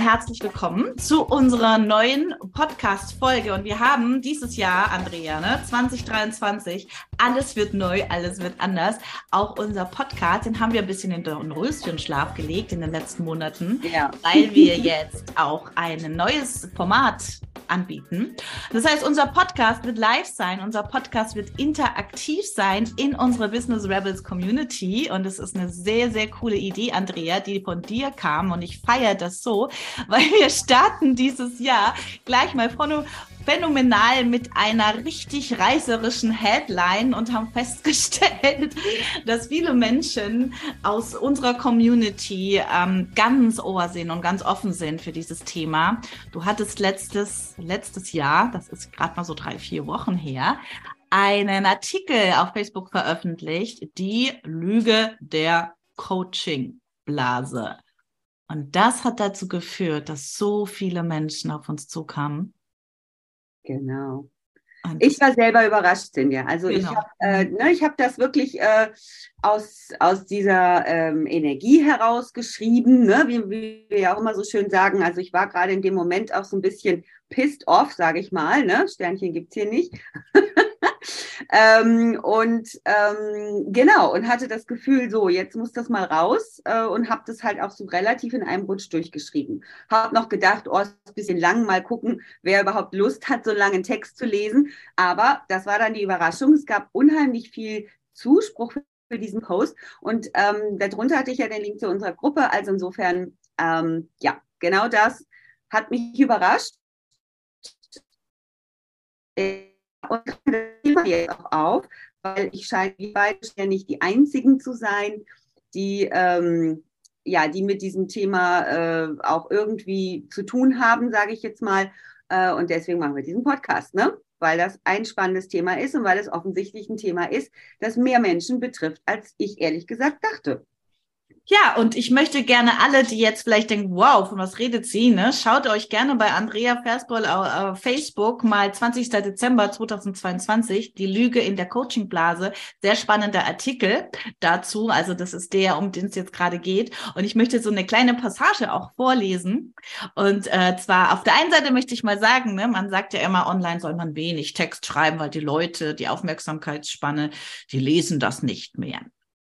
Herzlich willkommen zu unserer neuen Podcast-Folge. Und wir haben dieses Jahr, Andrea, ne, 2023, alles wird neu, alles wird anders. Auch unser Podcast, den haben wir ein bisschen in den Röschenschlaf gelegt in den letzten Monaten, ja. weil wir jetzt auch ein neues Format anbieten. Das heißt, unser Podcast wird live sein, unser Podcast wird interaktiv sein in unserer Business Rebels Community. Und es ist eine sehr, sehr coole Idee, Andrea, die von dir kam. Und ich feiere das so, weil wir starten dieses Jahr gleich mal phänomenal mit einer richtig reißerischen Headline und haben festgestellt, dass viele Menschen aus unserer Community ähm, ganz ohr sind und ganz offen sind für dieses Thema. Du hattest letztes, letztes Jahr, das ist gerade mal so drei, vier Wochen her, einen Artikel auf Facebook veröffentlicht, die Lüge der Coaching-Blase. Und das hat dazu geführt, dass so viele Menschen auf uns zukamen Genau. Und ich war selber überrascht, Cindy. Also genau. ich habe äh, ne, ich hab das wirklich äh, aus, aus dieser ähm, Energie herausgeschrieben, ne? wie, wie wir ja auch immer so schön sagen. Also ich war gerade in dem Moment auch so ein bisschen pissed off, sage ich mal. Ne? Sternchen gibt's hier nicht. ähm, und ähm, genau, und hatte das Gefühl, so, jetzt muss das mal raus äh, und habe das halt auch so relativ in einem Rutsch durchgeschrieben. Habe noch gedacht, oh, ist ein bisschen lang, mal gucken, wer überhaupt Lust hat, so langen Text zu lesen. Aber das war dann die Überraschung. Es gab unheimlich viel Zuspruch für diesen Post. Und ähm, darunter hatte ich ja den Link zu unserer Gruppe. Also insofern, ähm, ja, genau das hat mich überrascht. Äh, und das Thema jetzt auch auf, weil ich scheine, wir beide ja nicht die einzigen zu sein, die, ähm, ja, die mit diesem Thema äh, auch irgendwie zu tun haben, sage ich jetzt mal. Äh, und deswegen machen wir diesen Podcast, ne? Weil das ein spannendes Thema ist und weil es offensichtlich ein Thema ist, das mehr Menschen betrifft, als ich ehrlich gesagt dachte. Ja, und ich möchte gerne alle, die jetzt vielleicht denken, wow, von was redet sie, ne? Schaut euch gerne bei Andrea Versboll auf Facebook mal 20. Dezember 2022, die Lüge in der Coachingblase. Sehr spannender Artikel dazu. Also das ist der, um den es jetzt gerade geht. Und ich möchte so eine kleine Passage auch vorlesen. Und äh, zwar auf der einen Seite möchte ich mal sagen, ne, man sagt ja immer, online soll man wenig Text schreiben, weil die Leute, die Aufmerksamkeitsspanne, die lesen das nicht mehr.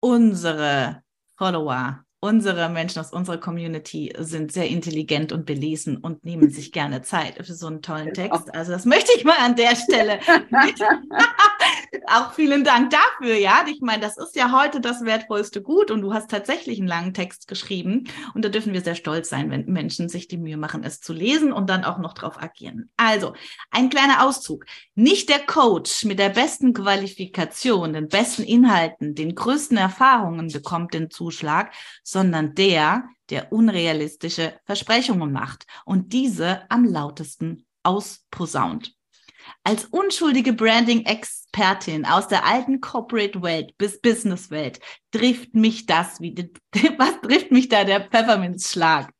Unsere Follower, unsere Menschen aus unserer Community sind sehr intelligent und belesen und nehmen sich gerne Zeit für so einen tollen Text. Also das möchte ich mal an der Stelle. auch vielen Dank dafür, ja. Ich meine, das ist ja heute das wertvollste Gut und du hast tatsächlich einen langen Text geschrieben und da dürfen wir sehr stolz sein, wenn Menschen sich die Mühe machen, es zu lesen und dann auch noch darauf agieren. Also, ein kleiner Auszug. Nicht der Coach mit der besten Qualifikation, den besten Inhalten, den größten Erfahrungen bekommt den Zuschlag, sondern der, der unrealistische Versprechungen macht und diese am lautesten ausposaunt. Als unschuldige Branding-Expertin aus der alten Corporate-Welt bis Business-Welt trifft mich das, wie, was trifft mich da der Pfefferminzschlag?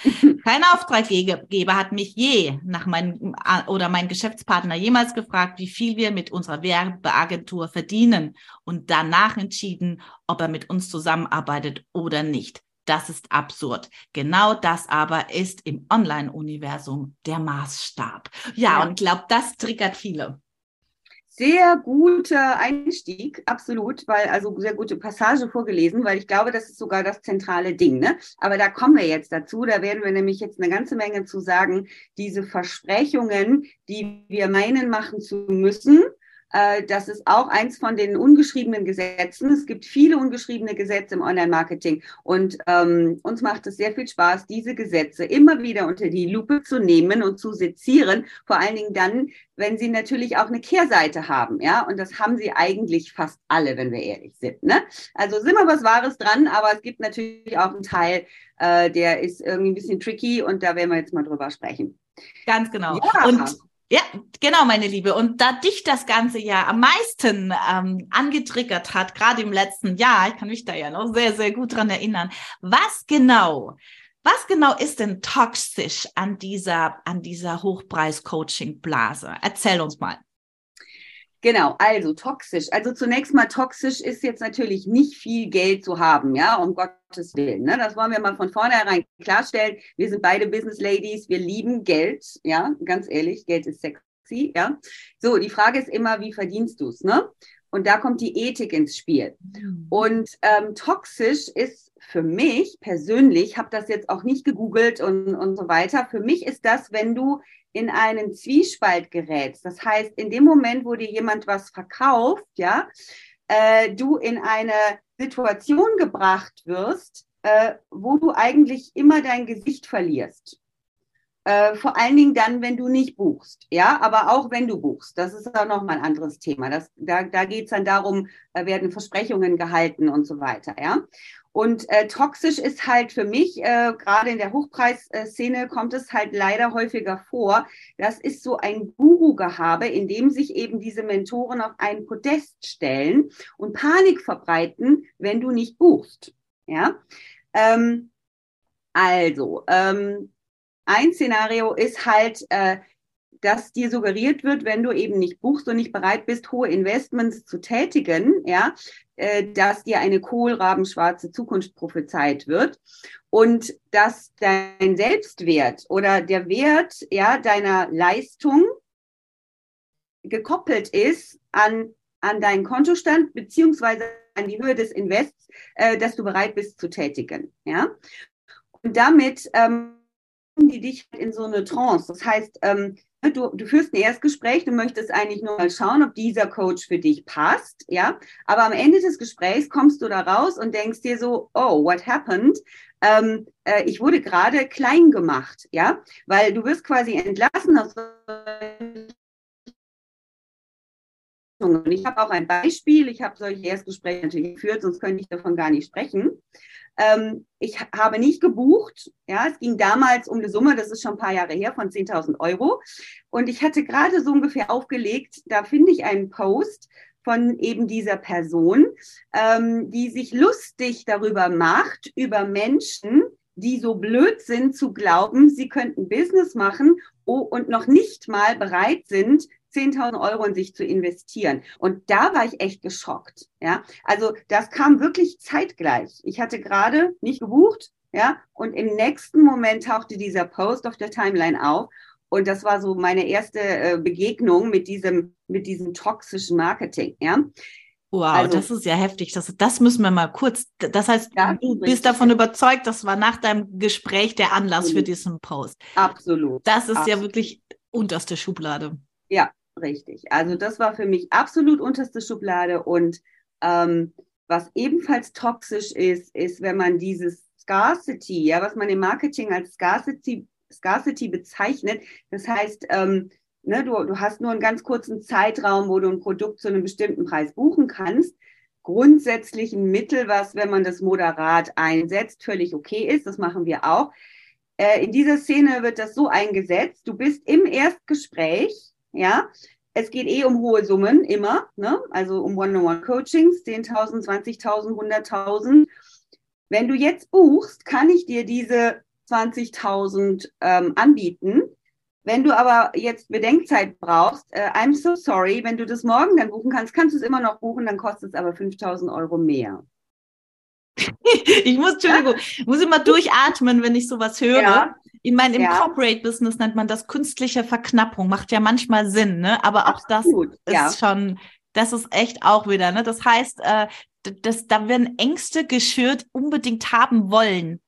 Kein Auftraggeber hat mich je nach meinem oder mein Geschäftspartner jemals gefragt, wie viel wir mit unserer Werbeagentur verdienen und danach entschieden, ob er mit uns zusammenarbeitet oder nicht. Das ist absurd. Genau das aber ist im Online-Universum der Maßstab. Ja, ja. und glaubt, das triggert viele. sehr guter Einstieg, absolut, weil also sehr gute Passage vorgelesen, weil ich glaube, das ist sogar das zentrale Ding. Ne? Aber da kommen wir jetzt dazu. Da werden wir nämlich jetzt eine ganze Menge zu sagen. Diese Versprechungen, die wir meinen machen zu müssen, das ist auch eins von den ungeschriebenen Gesetzen. Es gibt viele ungeschriebene Gesetze im Online-Marketing und ähm, uns macht es sehr viel Spaß, diese Gesetze immer wieder unter die Lupe zu nehmen und zu sezieren. Vor allen Dingen dann, wenn sie natürlich auch eine Kehrseite haben, ja. Und das haben sie eigentlich fast alle, wenn wir ehrlich sind. Ne? Also sind wir was Wahres dran, aber es gibt natürlich auch einen Teil, äh, der ist irgendwie ein bisschen tricky und da werden wir jetzt mal drüber sprechen. Ganz genau. Ja. Und ja, genau, meine Liebe. Und da dich das ganze Jahr am meisten ähm, angetriggert hat, gerade im letzten Jahr, ich kann mich da ja noch sehr, sehr gut dran erinnern, was genau, was genau ist denn toxisch an dieser, an dieser Hochpreis-Coaching-Blase? Erzähl uns mal. Genau, also toxisch. Also zunächst mal toxisch ist jetzt natürlich nicht viel Geld zu haben, ja, um Gottes Willen. Ne? Das wollen wir mal von vornherein klarstellen. Wir sind beide Business Ladies, wir lieben Geld, ja, ganz ehrlich, Geld ist sexy, ja. So, die Frage ist immer, wie verdienst du es, ne? Und da kommt die Ethik ins Spiel. Mhm. Und ähm, toxisch ist für mich persönlich, habe das jetzt auch nicht gegoogelt und, und so weiter, für mich ist das, wenn du in einen Zwiespalt gerätst. Das heißt, in dem Moment, wo dir jemand was verkauft, ja, äh, du in eine Situation gebracht wirst, äh, wo du eigentlich immer dein Gesicht verlierst. Äh, vor allen Dingen dann, wenn du nicht buchst, ja, aber auch wenn du buchst. Das ist auch nochmal ein anderes Thema. Das, da da geht es dann darum, äh, werden Versprechungen gehalten und so weiter, ja. Und äh, toxisch ist halt für mich, äh, gerade in der Hochpreisszene kommt es halt leider häufiger vor. Das ist so ein Guru-Gehabe, in dem sich eben diese Mentoren auf ein Podest stellen und Panik verbreiten, wenn du nicht buchst. Ja, ähm, also ähm, ein Szenario ist halt, äh, dass dir suggeriert wird, wenn du eben nicht buchst und nicht bereit bist, hohe Investments zu tätigen, ja, äh, dass dir eine kohlrabenschwarze Zukunft prophezeit wird und dass dein Selbstwert oder der Wert ja deiner Leistung gekoppelt ist an an deinen Kontostand beziehungsweise an die Höhe des Invests, äh, dass du bereit bist zu tätigen, ja. Und damit ähm, die dich in so eine Trance. Das heißt, ähm, du, du führst ein Erstgespräch, du möchtest eigentlich nur mal schauen, ob dieser Coach für dich passt, ja. Aber am Ende des Gesprächs kommst du da raus und denkst dir so, oh, what happened? Ähm, äh, ich wurde gerade klein gemacht, ja, weil du wirst quasi entlassen aus und ich habe auch ein Beispiel, ich habe solche Erstgespräche natürlich geführt, sonst könnte ich davon gar nicht sprechen. Ähm, ich habe nicht gebucht. Ja, es ging damals um eine Summe, das ist schon ein paar Jahre her, von 10.000 Euro. Und ich hatte gerade so ungefähr aufgelegt, da finde ich einen Post von eben dieser Person, ähm, die sich lustig darüber macht, über Menschen, die so blöd sind zu glauben, sie könnten Business machen oh, und noch nicht mal bereit sind, 10.000 Euro in sich zu investieren. Und da war ich echt geschockt. Ja, also das kam wirklich zeitgleich. Ich hatte gerade nicht gebucht. Ja, und im nächsten Moment tauchte dieser Post auf der Timeline auf. Und das war so meine erste äh, Begegnung mit diesem, mit diesem toxischen Marketing. Ja. Wow, also, das ist ja heftig. Das, das müssen wir mal kurz. Das heißt, ja, du bist davon überzeugt, das war nach deinem Gespräch der Anlass absolut. für diesen Post. Absolut. Das ist absolut. ja wirklich unterste Schublade. Ja, Richtig. Also das war für mich absolut unterste Schublade. Und ähm, was ebenfalls toxisch ist, ist, wenn man dieses Scarcity, ja, was man im Marketing als Scarcity, Scarcity bezeichnet. Das heißt, ähm, ne, du, du hast nur einen ganz kurzen Zeitraum, wo du ein Produkt zu einem bestimmten Preis buchen kannst. Grundsätzlich ein Mittel, was, wenn man das moderat einsetzt, völlig okay ist. Das machen wir auch. Äh, in dieser Szene wird das so eingesetzt. Du bist im Erstgespräch ja. Es geht eh um hohe Summen, immer, ne? also um One-on-One-Coachings, 10.000, 20.000, 100.000. Wenn du jetzt buchst, kann ich dir diese 20.000 ähm, anbieten. Wenn du aber jetzt Bedenkzeit brauchst, äh, I'm so sorry, wenn du das morgen dann buchen kannst, kannst du es immer noch buchen, dann kostet es aber 5.000 Euro mehr. ich muss, Entschuldigung, muss immer durchatmen, wenn ich sowas höre. Ja, Ich meine, im Ja. Corporate Business nennt man das künstliche Verknappung, macht ja manchmal Sinn, ne? Aber auch das Absolut, ist ja. schon, das ist echt auch wieder, ne? Das heißt, äh, das, da werden Ängste geschürt, unbedingt haben wollen.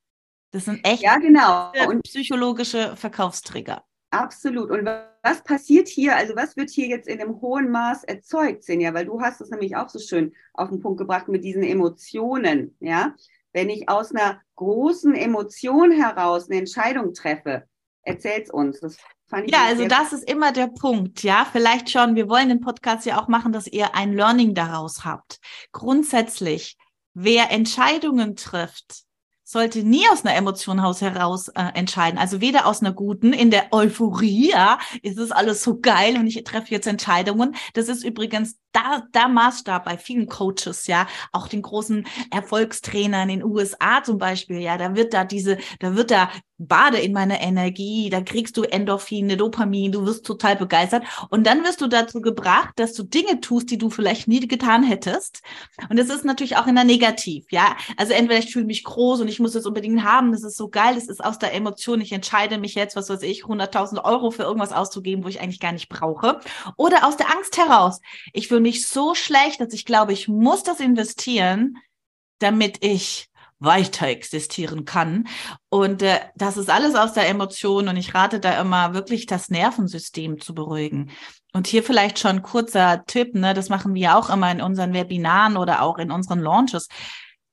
Das sind echt Ja, genau. Und psychologische Verkaufstrigger. Absolut. Und was passiert hier? Also was wird hier jetzt in einem hohen Maß erzeugt, Sinja? Weil du hast es nämlich auch so schön auf den Punkt gebracht mit diesen Emotionen, ja? Wenn ich aus einer großen Emotion heraus eine Entscheidung treffe, erzähl's uns. Das fand ich Ja, also das ist immer der Punkt, ja. Vielleicht schon, wir wollen den Podcast ja auch machen, dass ihr ein Learning daraus habt. Grundsätzlich, wer Entscheidungen trifft, sollte nie aus einer Emotion heraus äh, entscheiden. Also weder aus einer guten, in der Euphorie, ja, ist es alles so geil und ich treffe jetzt Entscheidungen. Das ist übrigens da, da Maßstab bei vielen Coaches, ja, auch den großen Erfolgstrainern in den USA zum Beispiel, ja, da wird da diese, da wird da bade in meiner Energie, da kriegst du Endorphine, Dopamin, du wirst total begeistert und dann wirst du dazu gebracht, dass du Dinge tust, die du vielleicht nie getan hättest. Und das ist natürlich auch in der Negativ, ja. Also entweder ich fühle mich groß und ich muss es unbedingt haben, das ist so geil, das ist aus der Emotion, ich entscheide mich jetzt, was weiß ich, 100.000 Euro für irgendwas auszugeben, wo ich eigentlich gar nicht brauche. Oder aus der Angst heraus, ich fühle mich so schlecht, dass ich glaube, ich muss das investieren, damit ich weiter existieren kann. Und äh, das ist alles aus der Emotion und ich rate da immer wirklich das Nervensystem zu beruhigen. Und hier vielleicht schon kurzer Tipp, ne, das machen wir auch immer in unseren Webinaren oder auch in unseren Launches.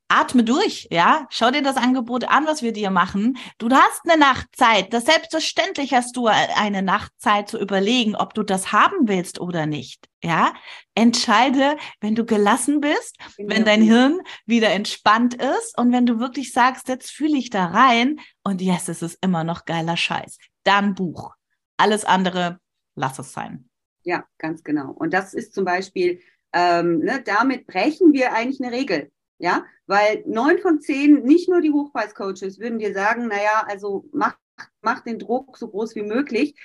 Atme durch, ja. Schau dir das Angebot an, was wir dir machen. Du hast eine Nachtzeit. Das selbstverständlich hast du eine Nachtzeit zu überlegen, ob du das haben willst oder nicht. Ja. Entscheide, wenn du gelassen bist, wenn dein Hirn wieder entspannt ist und wenn du wirklich sagst, jetzt fühle ich da rein und yes, es ist immer noch geiler Scheiß. Dann Buch. Alles andere, lass es sein. Ja, ganz genau. Und das ist zum Beispiel, ähm, ne, damit brechen wir eigentlich eine Regel. Ja, weil neun von zehn, nicht nur die Hochpreiscoaches, würden dir sagen, naja, also mach, mach den Druck so groß wie möglich.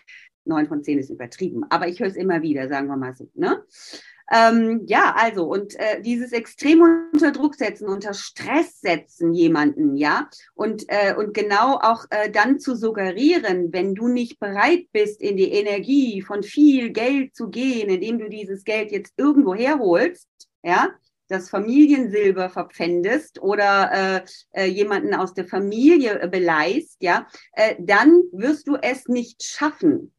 Neun von zehn ist übertrieben, aber ich höre es immer wieder, sagen wir mal so. Ne? Ähm, ja, also und äh, dieses extrem unter Druck setzen, unter Stress setzen jemanden, ja, und äh, und genau auch äh, dann zu suggerieren, wenn du nicht bereit bist, in die Energie von viel Geld zu gehen, indem du dieses Geld jetzt irgendwo herholst, ja, das Familiensilber verpfändest oder äh, äh, jemanden aus der Familie äh, beleihst, ja, äh, dann wirst du es nicht schaffen.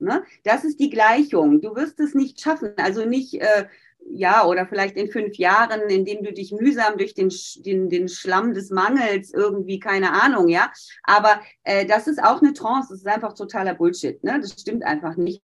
Ne? Das ist die Gleichung. Du wirst es nicht schaffen. Also nicht, äh, ja, oder vielleicht in fünf Jahren, indem du dich mühsam durch den, den, den Schlamm des Mangels irgendwie, keine Ahnung, ja. Aber äh, das ist auch eine Trance. Das ist einfach totaler Bullshit. Ne? Das stimmt einfach nicht.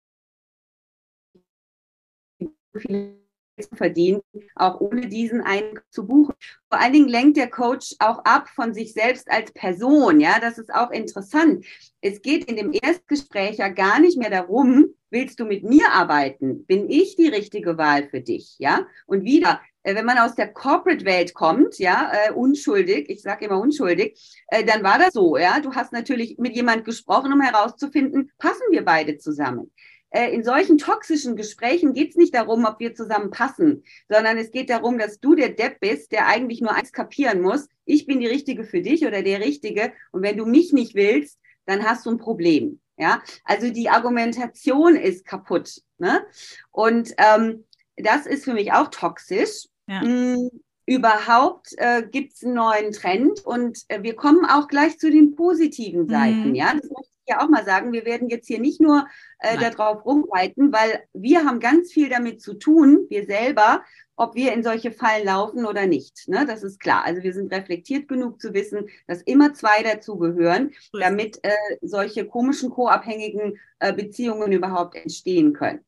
Zu verdienen, auch ohne diesen einen zu buchen. Vor allen Dingen lenkt der Coach auch ab von sich selbst als Person. Ja, das ist auch interessant. Es geht in dem Erstgespräch ja gar nicht mehr darum, willst du mit mir arbeiten? Bin ich die richtige Wahl für dich? Ja, und wieder, äh, wenn man aus der Corporate-Welt kommt, ja, äh, unschuldig, ich sage immer unschuldig, äh, dann war das so, ja. Du hast natürlich mit jemand gesprochen, um herauszufinden, passen wir beide zusammen in solchen toxischen Gesprächen geht es nicht darum, ob wir zusammen passen, sondern es geht darum, dass du der Depp bist, der eigentlich nur eins kapieren muss. Ich bin die Richtige für dich oder der Richtige. Und wenn du mich nicht willst, dann hast du ein Problem. Ja, also die Argumentation ist kaputt. Ne? Und ähm, das ist für mich auch toxisch. Ja. Mm, überhaupt äh, gibt es einen neuen Trend und äh, wir kommen auch gleich zu den positiven Seiten. Mhm. Ja, das möchte ja auch mal sagen. Wir werden jetzt hier nicht nur äh, darauf rumreiten, weil wir haben ganz viel damit zu tun, wir selber, ob wir in solche Fallen laufen oder nicht. Ne? Das ist klar. Also wir sind reflektiert genug zu wissen, dass immer zwei dazugehören, damit äh, solche komischen co-abhängigen äh, Beziehungen überhaupt entstehen können.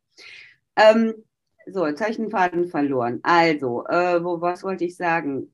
Ähm, so, jetzt habe ich den Faden verloren. Also, äh, wo, was wollte ich sagen?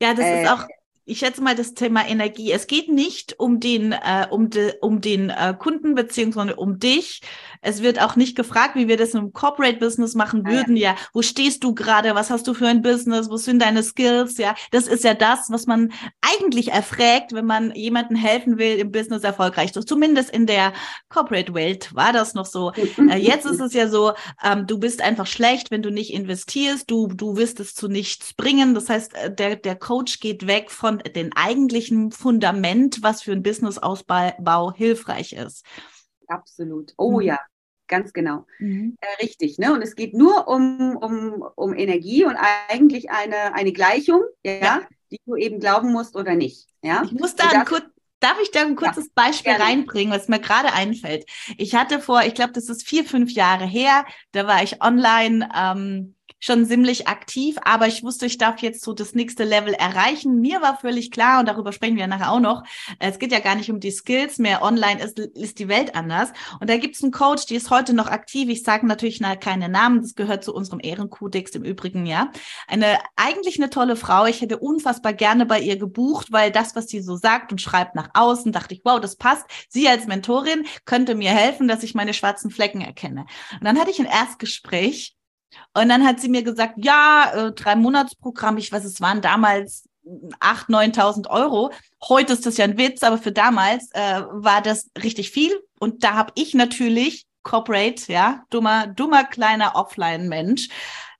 Ja, das Äh, ist auch, ich schätze mal, das Thema Energie. Es geht nicht um den, äh, um, de, um den äh, Kunden beziehungsweise um dich. Es wird auch nicht gefragt, wie wir das im Corporate Business machen Ah, ja. würden. Ja. wo stehst du gerade? Was hast du für ein Business? Was sind deine Skills? Ja, das ist ja das, was man eigentlich erfragt, wenn man jemandem helfen will, im Business erfolgreich zu. Zumindest in der Corporate Welt war das noch so. Äh, jetzt ist es ja so, ähm, du bist einfach schlecht, wenn du nicht investierst, du, du wirst es zu nichts bringen. Das heißt, äh, der, der Coach geht weg von von dem eigentlichen Fundament, was für ein Businessausbau hilfreich ist. Absolut. Oh mhm. ja, ganz genau. Mhm. Äh, richtig, ne? Und es geht nur um, um, um Energie und eigentlich eine, eine Gleichung, ja, ja. die du eben glauben musst oder nicht. Ja? Ich muss da ein kurz, Darf ich da ein kurzes ja, Beispiel gerne. reinbringen, was mir gerade einfällt? Ich hatte vor, ich glaube, das ist vier, fünf Jahre her, da war ich online ähm, schon ziemlich aktiv, aber ich wusste, ich darf jetzt so das nächste Level erreichen. Mir war völlig klar, und darüber sprechen wir nachher auch noch, es geht ja gar nicht um die Skills mehr. Online ist, ist die Welt anders. Und da gibt es einen Coach, die ist heute noch aktiv. Ich sage natürlich keine Namen, das gehört zu unserem Ehrenkodex im Übrigen, ja. Eine, eigentlich eine tolle Frau. Ich hätte unfassbar gerne bei ihr gebucht, weil das, was sie so sagt und schreibt nach außen, dachte ich, wow, das passt. Sie als Mentorin könnte mir helfen, dass ich meine schwarzen Flecken erkenne. Und dann hatte ich ein Erstgespräch und dann hat sie mir gesagt, ja, äh, drei Monatsprogramm, ich weiß, es waren damals 8.000, 9.000 Euro. Heute ist das ja ein Witz, aber für damals äh, war das richtig viel. Und da habe ich natürlich Corporate, ja, dummer, dummer kleiner Offline-Mensch,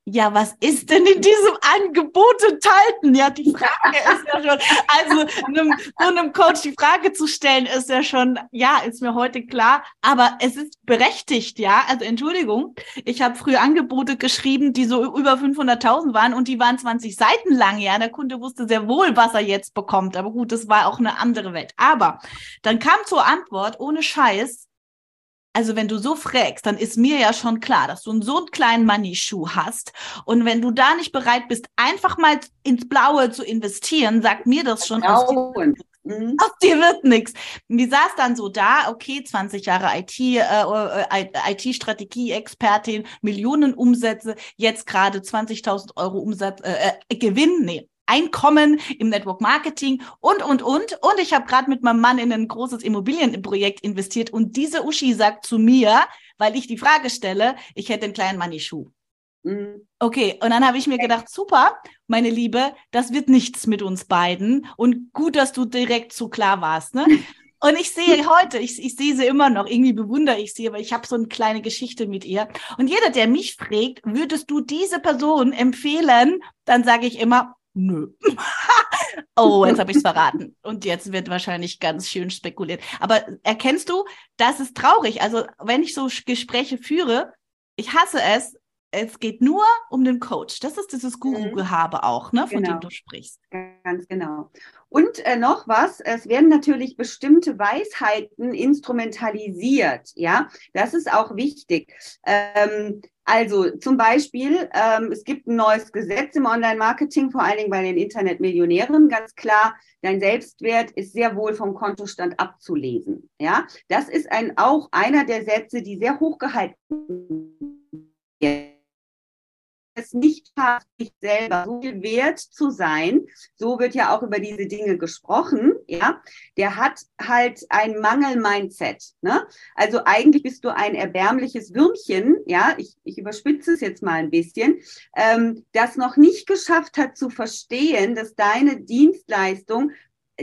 ja, was ist denn in diesem Angebot enthalten? Ja, die Frage ist ja schon, also einem, so einem Coach die Frage zu stellen, ist ja schon, ja, ist mir heute klar, aber es ist berechtigt, ja. Also Entschuldigung, ich habe früher Angebote geschrieben, die so über 500.000 waren und die waren 20 Seiten lang, ja. Der Kunde wusste sehr wohl, was er jetzt bekommt, aber gut, das war auch eine andere Welt. Aber dann kam zur Antwort, ohne Scheiß, also wenn du so fragst, dann ist mir ja schon klar, dass du einen so einen kleinen Money-Schuh hast. Und wenn du da nicht bereit bist, einfach mal ins Blaue zu investieren, sagt mir das schon, aus dir, mhm. aus dir wird nichts. Die saß dann so da, okay, 20 Jahre IT, äh, äh IT-Strategie-Expertin, Millionen Umsätze, jetzt gerade 20.000 Euro Umsatz, äh, äh, Gewinn, nee, Einkommen im Network Marketing und, und, und. Und ich habe gerade mit meinem Mann in ein großes Immobilienprojekt investiert und diese Uschi sagt zu mir, weil ich die Frage stelle, ich hätte einen kleinen Money-Schuh. Mhm. Okay, und dann habe ich mir gedacht, super, meine Liebe, das wird nichts mit uns beiden. Und gut, dass du direkt so klar warst. Ne? Und ich sehe heute, ich, ich sehe sie immer noch, irgendwie bewundere ich sie, aber ich habe so eine kleine Geschichte mit ihr. Und jeder, der mich fragt, würdest du diese Person empfehlen, dann sage ich immer, Nö. oh, jetzt habe ich es verraten. Und jetzt wird wahrscheinlich ganz schön spekuliert. Aber erkennst du, das ist traurig. Also, wenn ich so Gespräche führe, ich hasse es. Es geht nur um den Coach. Das ist dieses Guru-Gehabe mhm. auch, ne, von genau. dem du sprichst. Ganz genau. Und äh, noch was, es werden natürlich bestimmte Weisheiten instrumentalisiert. Ja, das ist auch wichtig. Ähm, also zum Beispiel, ähm, es gibt ein neues Gesetz im Online-Marketing, vor allen Dingen bei den Internetmillionären, ganz klar, dein Selbstwert ist sehr wohl vom Kontostand abzulesen. Ja, das ist ein, auch einer der Sätze, die sehr hoch gehalten werden es nicht schafft, sich selber so viel wert zu sein, so wird ja auch über diese Dinge gesprochen, ja, der hat halt ein Mangel-Mindset. Ne? Also eigentlich bist du ein erbärmliches Würmchen, ja, ich, ich überspitze es jetzt mal ein bisschen, ähm, das noch nicht geschafft hat zu verstehen, dass deine Dienstleistung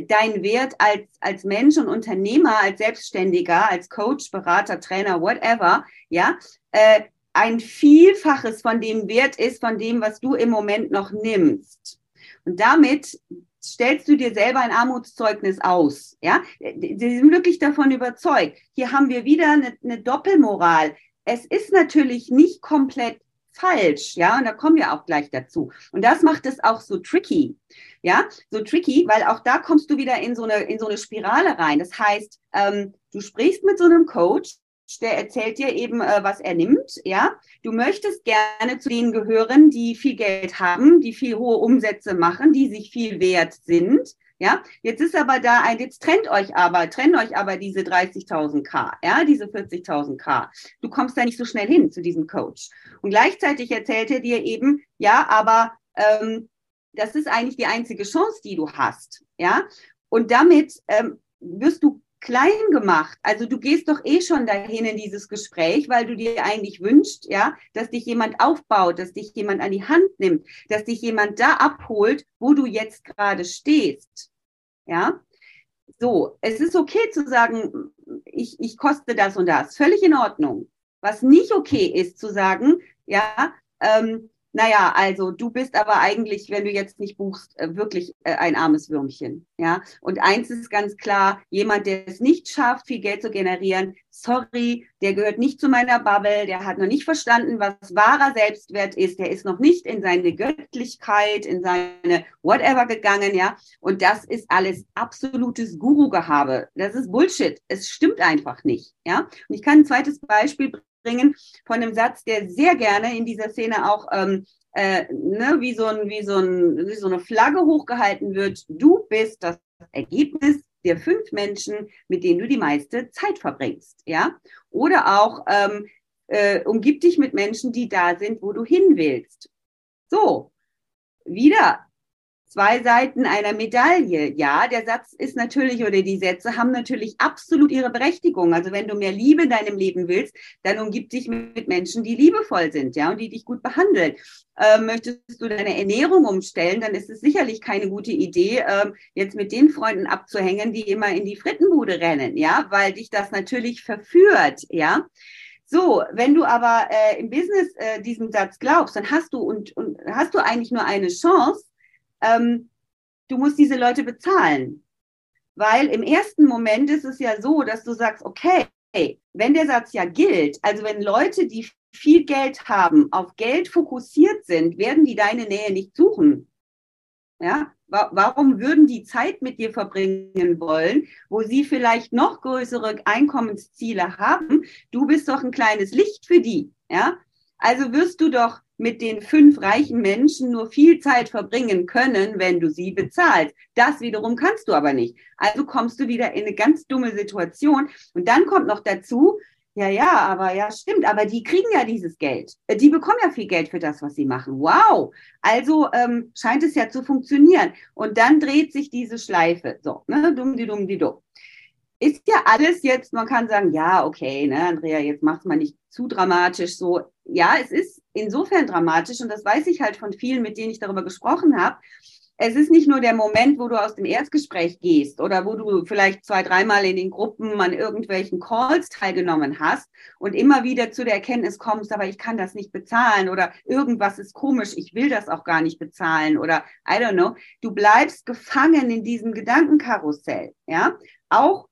dein Wert als, als Mensch und Unternehmer, als Selbstständiger, als Coach, Berater, Trainer, whatever, ja, äh, ein Vielfaches von dem Wert ist, von dem, was du im Moment noch nimmst. Und damit stellst du dir selber ein Armutszeugnis aus. Ja, die sind wirklich davon überzeugt. Hier haben wir wieder eine, eine Doppelmoral. Es ist natürlich nicht komplett falsch, ja, und da kommen wir auch gleich dazu. Und das macht es auch so tricky, ja, so tricky, weil auch da kommst du wieder in so eine, in so eine Spirale rein. Das heißt, ähm, du sprichst mit so einem Coach, der erzählt dir eben, äh, was er nimmt, ja. Du möchtest gerne zu denen gehören, die viel Geld haben, die viel hohe Umsätze machen, die sich viel wert sind, ja. Jetzt ist aber da ein, jetzt trennt euch aber, trennt euch aber diese 30.000 K, ja, diese 40.000 K. Du kommst da nicht so schnell hin zu diesem Coach. Und gleichzeitig erzählt er dir eben, ja, aber ähm, das ist eigentlich die einzige Chance, die du hast, ja. Und damit ähm, wirst du klein gemacht. Also du gehst doch eh schon dahin in dieses Gespräch, weil du dir eigentlich wünschst, ja, dass dich jemand aufbaut, dass dich jemand an die Hand nimmt, dass dich jemand da abholt, wo du jetzt gerade stehst. Ja. So, es ist okay zu sagen, ich, ich koste das und das. Völlig in Ordnung. Was nicht okay ist zu sagen, ja, ähm, naja, also du bist aber eigentlich, wenn du jetzt nicht buchst, äh, wirklich äh, ein armes Würmchen. Ja. Und eins ist ganz klar, jemand, der es nicht schafft, viel Geld zu generieren, sorry, der gehört nicht zu meiner Bubble, der hat noch nicht verstanden, was wahrer Selbstwert ist, der ist noch nicht in seine Göttlichkeit, in seine whatever gegangen, ja. Und das ist alles absolutes Guru-Gehabe. Das ist Bullshit. Es stimmt einfach nicht, ja. Und ich kann ein zweites Beispiel bringen von einem Satz, der sehr gerne in dieser Szene auch ähm, äh, ne, wie, so ein, wie, so ein, wie so eine Flagge hochgehalten wird. Du bist das Ergebnis der fünf Menschen, mit denen du die meiste Zeit verbringst. Ja? Oder auch ähm, äh, umgib dich mit Menschen, die da sind, wo du hin willst. So, wieder zwei Seiten einer Medaille. Ja, der Satz ist natürlich oder die Sätze haben natürlich absolut ihre Berechtigung. Also wenn du mehr Liebe in deinem Leben willst, dann umgib dich mit Menschen, die liebevoll sind, ja, und die dich gut behandeln. Ähm, möchtest du deine Ernährung umstellen, dann ist es sicherlich keine gute Idee, ähm, jetzt mit den Freunden abzuhängen, die immer in die Frittenbude rennen, ja, weil dich das natürlich verführt, ja. So, wenn du aber äh, im Business äh, diesem Satz glaubst, dann hast du und, und hast du eigentlich nur eine Chance, ähm, du musst diese Leute bezahlen. Weil im ersten Moment ist es ja so, dass du sagst, okay, wenn der Satz ja gilt, also wenn Leute, die viel Geld haben, auf Geld fokussiert sind, werden die deine Nähe nicht suchen. Ja, warum würden die Zeit mit dir verbringen wollen, wo sie vielleicht noch größere Einkommensziele haben? Du bist doch ein kleines Licht für die. Ja, also wirst du doch mit den fünf reichen Menschen nur viel Zeit verbringen können, wenn du sie bezahlst. Das wiederum kannst du aber nicht. Also kommst du wieder in eine ganz dumme Situation. Und dann kommt noch dazu, ja, ja, aber ja, stimmt, aber die kriegen ja dieses Geld. Äh, die bekommen ja viel Geld für das, was sie machen. Wow. Also ähm, scheint es ja zu funktionieren. Und dann dreht sich diese Schleife. So, ne, dumm, die dumm, die dumm ist ja alles jetzt, man kann sagen, ja, okay, ne, Andrea, jetzt mach's mal nicht zu dramatisch so. Ja, es ist insofern dramatisch und das weiß ich halt von vielen, mit denen ich darüber gesprochen habe. Es ist nicht nur der Moment, wo du aus dem Erstgespräch gehst oder wo du vielleicht zwei, dreimal in den Gruppen an irgendwelchen Calls teilgenommen hast und immer wieder zu der Erkenntnis kommst, aber ich kann das nicht bezahlen oder irgendwas ist komisch, ich will das auch gar nicht bezahlen oder I don't know. Du bleibst gefangen in diesem Gedankenkarussell, ja. Auch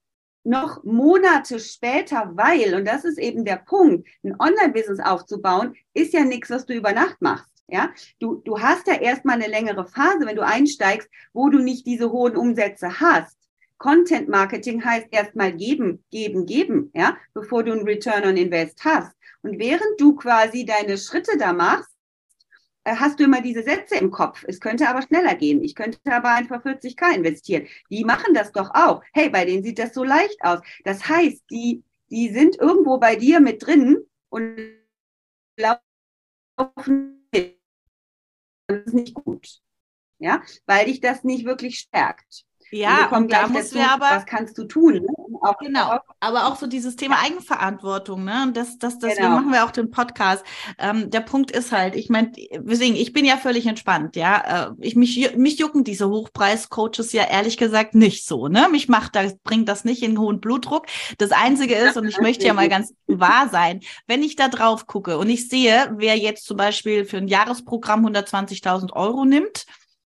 noch Monate später, weil, und das ist eben der Punkt, ein Online-Business aufzubauen, ist ja nichts, was du über Nacht machst. Ja, du, du hast ja erstmal eine längere Phase, wenn du einsteigst, wo du nicht diese hohen Umsätze hast. Content Marketing heißt erstmal geben, geben, geben, ja, bevor du ein Return on Invest hast. Und während du quasi deine Schritte da machst, hast du immer diese Sätze im Kopf. Es könnte aber schneller gehen. Ich könnte aber einfach 40k investieren. Die machen das doch auch. Hey, bei denen sieht das so leicht aus. Das heißt, die, die sind irgendwo bei dir mit drin und laufen mit. Das ist nicht gut. Ja, weil dich das nicht wirklich stärkt. Ja, und, und da muss wir aber. Was kannst du tun? Ne? Auch, genau, auch, aber auch so dieses Thema Eigenverantwortung, ne? Und das, das, deswegen genau. machen wir auch den Podcast. Ähm, der Punkt ist halt, ich meine, deswegen, ich bin ja völlig entspannt, ja. Äh, ich mich, mich jucken diese Hochpreis-Coaches ja ehrlich gesagt nicht so, ne? Mich macht das, bringt das nicht in hohen Blutdruck. Das Einzige ist, und ich möchte ja mal ganz wahr sein, wenn ich da drauf gucke und ich sehe, wer jetzt zum Beispiel für ein Jahresprogramm 120.000 Euro nimmt,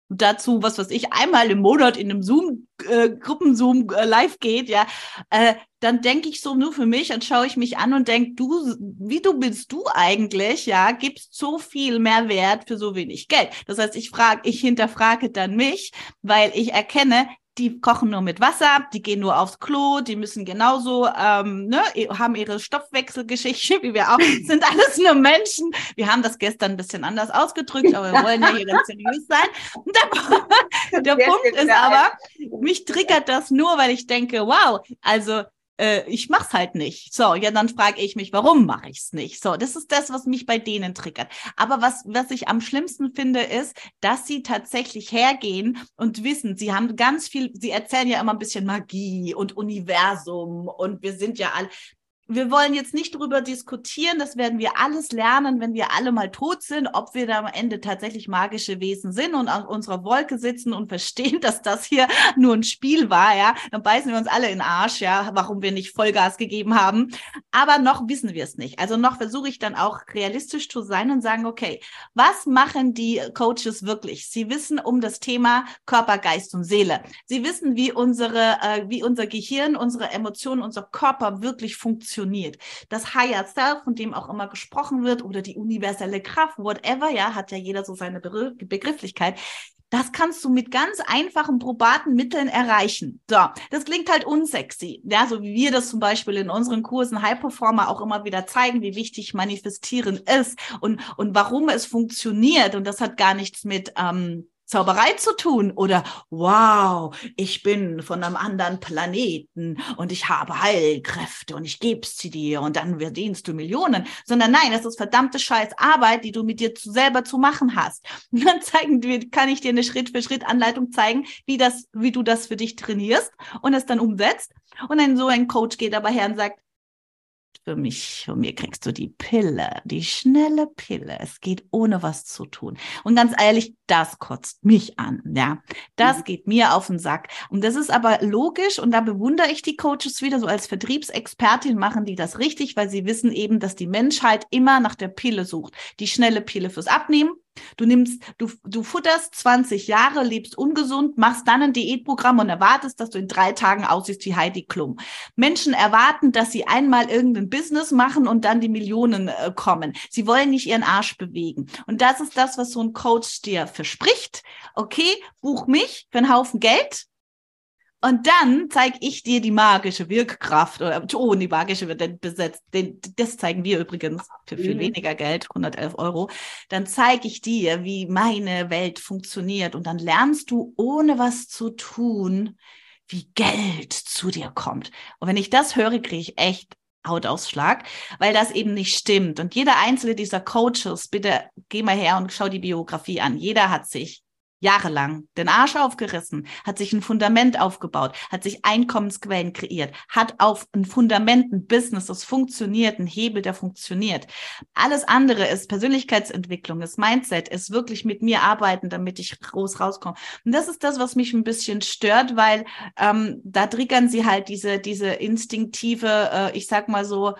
dazu, was weiß ich, einmal im Monat in einem Zoom, äh, Gruppenzoom äh, live geht, ja, äh, dann denke ich so nur für mich, dann schaue ich mich an und denke, du, wie du bist du eigentlich, ja, gibst so viel mehr Wert für so wenig Geld. Das heißt, ich frage, ich hinterfrage dann mich, weil ich erkenne, die kochen nur mit Wasser, die gehen nur aufs Klo, die müssen genauso, ähm, ne, haben ihre Stoffwechselgeschichte, wie wir auch, sind alles nur Menschen. Wir haben das gestern ein bisschen anders ausgedrückt, aber wir wollen ja hier ganz seriös sein. Der, der Punkt ist aber, mich triggert das nur, weil ich denke, wow, also äh, ich mach's halt nicht. So, ja, dann frage ich mich, warum mache ich's nicht? So, das ist das, was mich bei denen triggert. Aber was, was ich am schlimmsten finde, ist, dass sie tatsächlich hergehen und wissen, sie haben ganz viel, sie erzählen ja immer ein bisschen Magie und Universum und wir sind ja alle wir wollen jetzt nicht darüber diskutieren, das werden wir alles lernen, wenn wir alle mal tot sind, ob wir da am Ende tatsächlich magische Wesen sind und an unserer Wolke sitzen und verstehen, dass das hier nur ein Spiel war, ja, dann beißen wir uns alle in den Arsch, ja, warum wir nicht Vollgas gegeben haben. Aber noch wissen wir es nicht. Also noch versuche ich dann auch realistisch zu sein und sagen, okay, was machen die Coaches wirklich? Sie wissen um das Thema Körper, Geist und Seele. Sie wissen, wie unsere, äh, wie unser Gehirn, unsere Emotionen, unser Körper wirklich funktionieren funktioniert. Das Higher Self, von dem auch immer gesprochen wird, oder die universelle Kraft, whatever, ja, hat ja jeder so seine Begrifflichkeit. Das kannst du mit ganz einfachen, probaten Mitteln erreichen. So, das klingt halt unsexy. Ja, so wie wir das zum Beispiel in unseren Kursen High Performer auch immer wieder zeigen, wie wichtig Manifestieren ist und, und warum es funktioniert. Und das hat gar nichts mit, ähm, Zauberei zu tun oder wow, ich bin von einem anderen Planeten und ich habe Heilkräfte und ich geb's sie dir und dann verdienst du Millionen, sondern nein, das ist verdammte Scheiß Arbeit, die du mit dir zu, selber zu machen hast. Und dann zeigen wir, kann ich dir eine Schritt für Schritt Anleitung zeigen, wie das, wie du das für dich trainierst und es dann umsetzt. Und dann so ein Coach geht aber her und sagt, für mich, von mir kriegst du die Pille, die schnelle Pille. Es geht ohne was zu tun. Und ganz ehrlich, das kotzt mich an, ja. Das mhm. geht mir auf den Sack. Und das ist aber logisch und da bewundere ich die Coaches wieder so als Vertriebsexpertin machen die das richtig, weil sie wissen eben, dass die Menschheit immer nach der Pille sucht. Die schnelle Pille fürs Abnehmen, Du nimmst, du, du futterst 20 Jahre, lebst ungesund, machst dann ein Diätprogramm und erwartest, dass du in drei Tagen aussiehst wie Heidi Klum. Menschen erwarten, dass sie einmal irgendein Business machen und dann die Millionen äh, kommen. Sie wollen nicht ihren Arsch bewegen. Und das ist das, was so ein Coach dir verspricht. Okay, buch mich für einen Haufen Geld und dann zeige ich dir die magische Wirkkraft oder oh, die magische wird dann besetzt. Den, das zeigen wir übrigens für viel mhm. weniger Geld, 111 Euro. Dann zeige ich dir, wie meine Welt funktioniert und dann lernst du ohne was zu tun, wie Geld zu dir kommt. Und wenn ich das höre, kriege ich echt Hautausschlag, weil das eben nicht stimmt. Und jeder einzelne dieser Coaches, bitte geh mal her und schau die Biografie an. Jeder hat sich jahrelang den Arsch aufgerissen, hat sich ein Fundament aufgebaut, hat sich Einkommensquellen kreiert, hat auf ein Fundament, ein Business, das funktioniert, ein Hebel, der funktioniert. Alles andere ist Persönlichkeitsentwicklung, ist Mindset, ist wirklich mit mir arbeiten, damit ich groß rauskomme. Und das ist das, was mich ein bisschen stört, weil ähm, da triggern sie halt diese, diese instinktive, äh, ich sag mal so,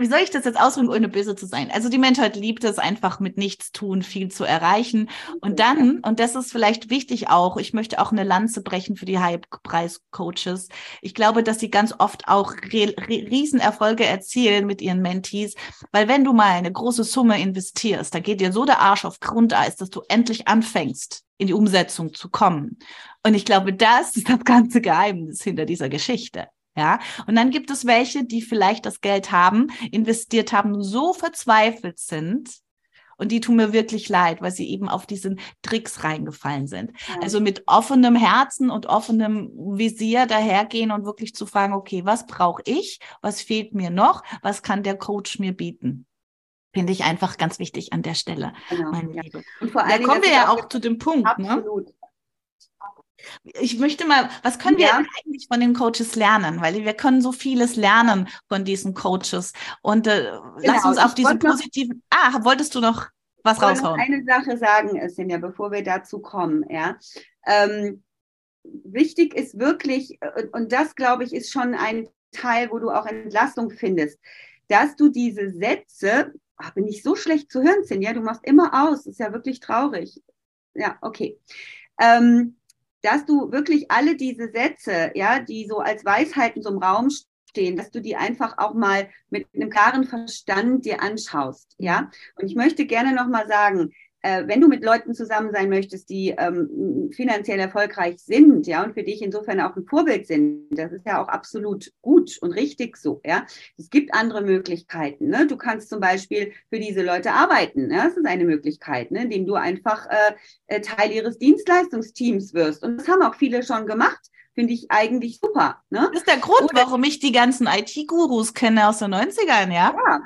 wie soll ich das jetzt ausdrücken, ohne böse zu sein? Also die Menschheit liebt es einfach mit nichts tun, viel zu erreichen. Und dann, und das ist vielleicht wichtig auch, ich möchte auch eine Lanze brechen für die High-Preis-Coaches. Ich glaube, dass sie ganz oft auch Riesenerfolge erzielen mit ihren Mentees, weil wenn du mal eine große Summe investierst, da geht dir so der Arsch auf Grundeis, dass du endlich anfängst, in die Umsetzung zu kommen. Und ich glaube, das ist das ganze Geheimnis hinter dieser Geschichte. Ja, und dann gibt es welche, die vielleicht das Geld haben, investiert haben, so verzweifelt sind, und die tun mir wirklich leid, weil sie eben auf diesen Tricks reingefallen sind. Ja. Also mit offenem Herzen und offenem Visier dahergehen und wirklich zu fragen, okay, was brauche ich? Was fehlt mir noch? Was kann der Coach mir bieten? Finde ich einfach ganz wichtig an der Stelle, genau, meine ja. Liebe. Und vor allem, da kommen wir ja auch zu dem Punkt. Ne? Absolut. Ne? Ich möchte mal, was können wir eigentlich von den Coaches lernen? Weil wir können so vieles lernen von diesen Coaches. Und äh, genau, lass uns auf diese positiven. ah, wolltest du noch was ich raushauen? Noch eine Sache sagen, Sinja, bevor wir dazu kommen. Ja, ähm, wichtig ist wirklich, äh, und das glaube ich ist schon ein Teil, wo du auch Entlastung findest, dass du diese Sätze, ach, bin ich so schlecht zu hören, Sinja, du machst immer aus, ist ja wirklich traurig. Ja, okay. Ähm, dass du wirklich alle diese Sätze, ja, die so als Weisheiten so im Raum stehen, dass du die einfach auch mal mit einem klaren Verstand dir anschaust, ja. Und ich möchte gerne noch mal sagen, äh, wenn du mit Leuten zusammen sein möchtest, die ähm, finanziell erfolgreich sind, ja, und für dich insofern auch ein Vorbild sind, das ist ja auch absolut gut und richtig so, ja. Es gibt andere Möglichkeiten, ne? Du kannst zum Beispiel für diese Leute arbeiten, ne? Das ist eine Möglichkeit, ne? indem du einfach äh, äh Teil ihres Dienstleistungsteams wirst. Und das haben auch viele schon gemacht finde ich eigentlich super. Ne? Das ist der Grund, Oder, warum ich die ganzen IT-Gurus kenne aus den 90ern, ja? Ja,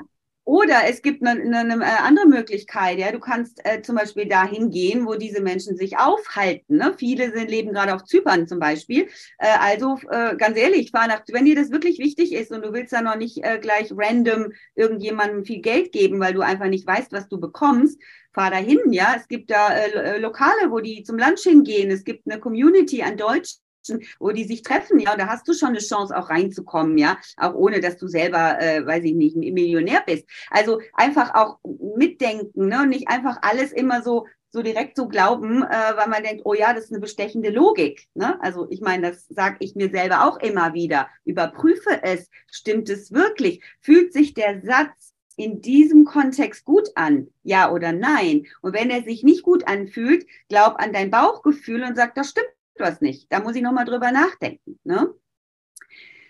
Oder es gibt eine, eine, eine, andere Möglichkeit, ja. Du kannst äh, zum Beispiel dahin gehen, wo diese Menschen sich aufhalten. Ne? Viele sind, leben gerade auf Zypern zum Beispiel. Äh, also äh, ganz ehrlich, fahr nach, wenn dir das wirklich wichtig ist und du willst da noch nicht äh, gleich random irgendjemandem viel Geld geben, weil du einfach nicht weißt, was du bekommst, fahr dahin, ja. Es gibt da äh, äh Lokale, wo die zum Lunch hingehen. Es gibt eine Community an Deutsch wo die sich treffen, ja, da hast du schon eine Chance auch reinzukommen, ja, auch ohne, dass du selber, äh, weiß ich nicht, Millionär bist. Also einfach auch mitdenken, ne, und nicht einfach alles immer so so direkt so glauben, äh, weil man denkt, oh ja, das ist eine bestechende Logik. Ne? Also ich meine, das sage ich mir selber auch immer wieder. Überprüfe es, stimmt es wirklich? Fühlt sich der Satz in diesem Kontext gut an? Ja oder nein? Und wenn er sich nicht gut anfühlt, glaub an dein Bauchgefühl und sag, das stimmt was nicht. Da muss ich nochmal drüber nachdenken. Ne?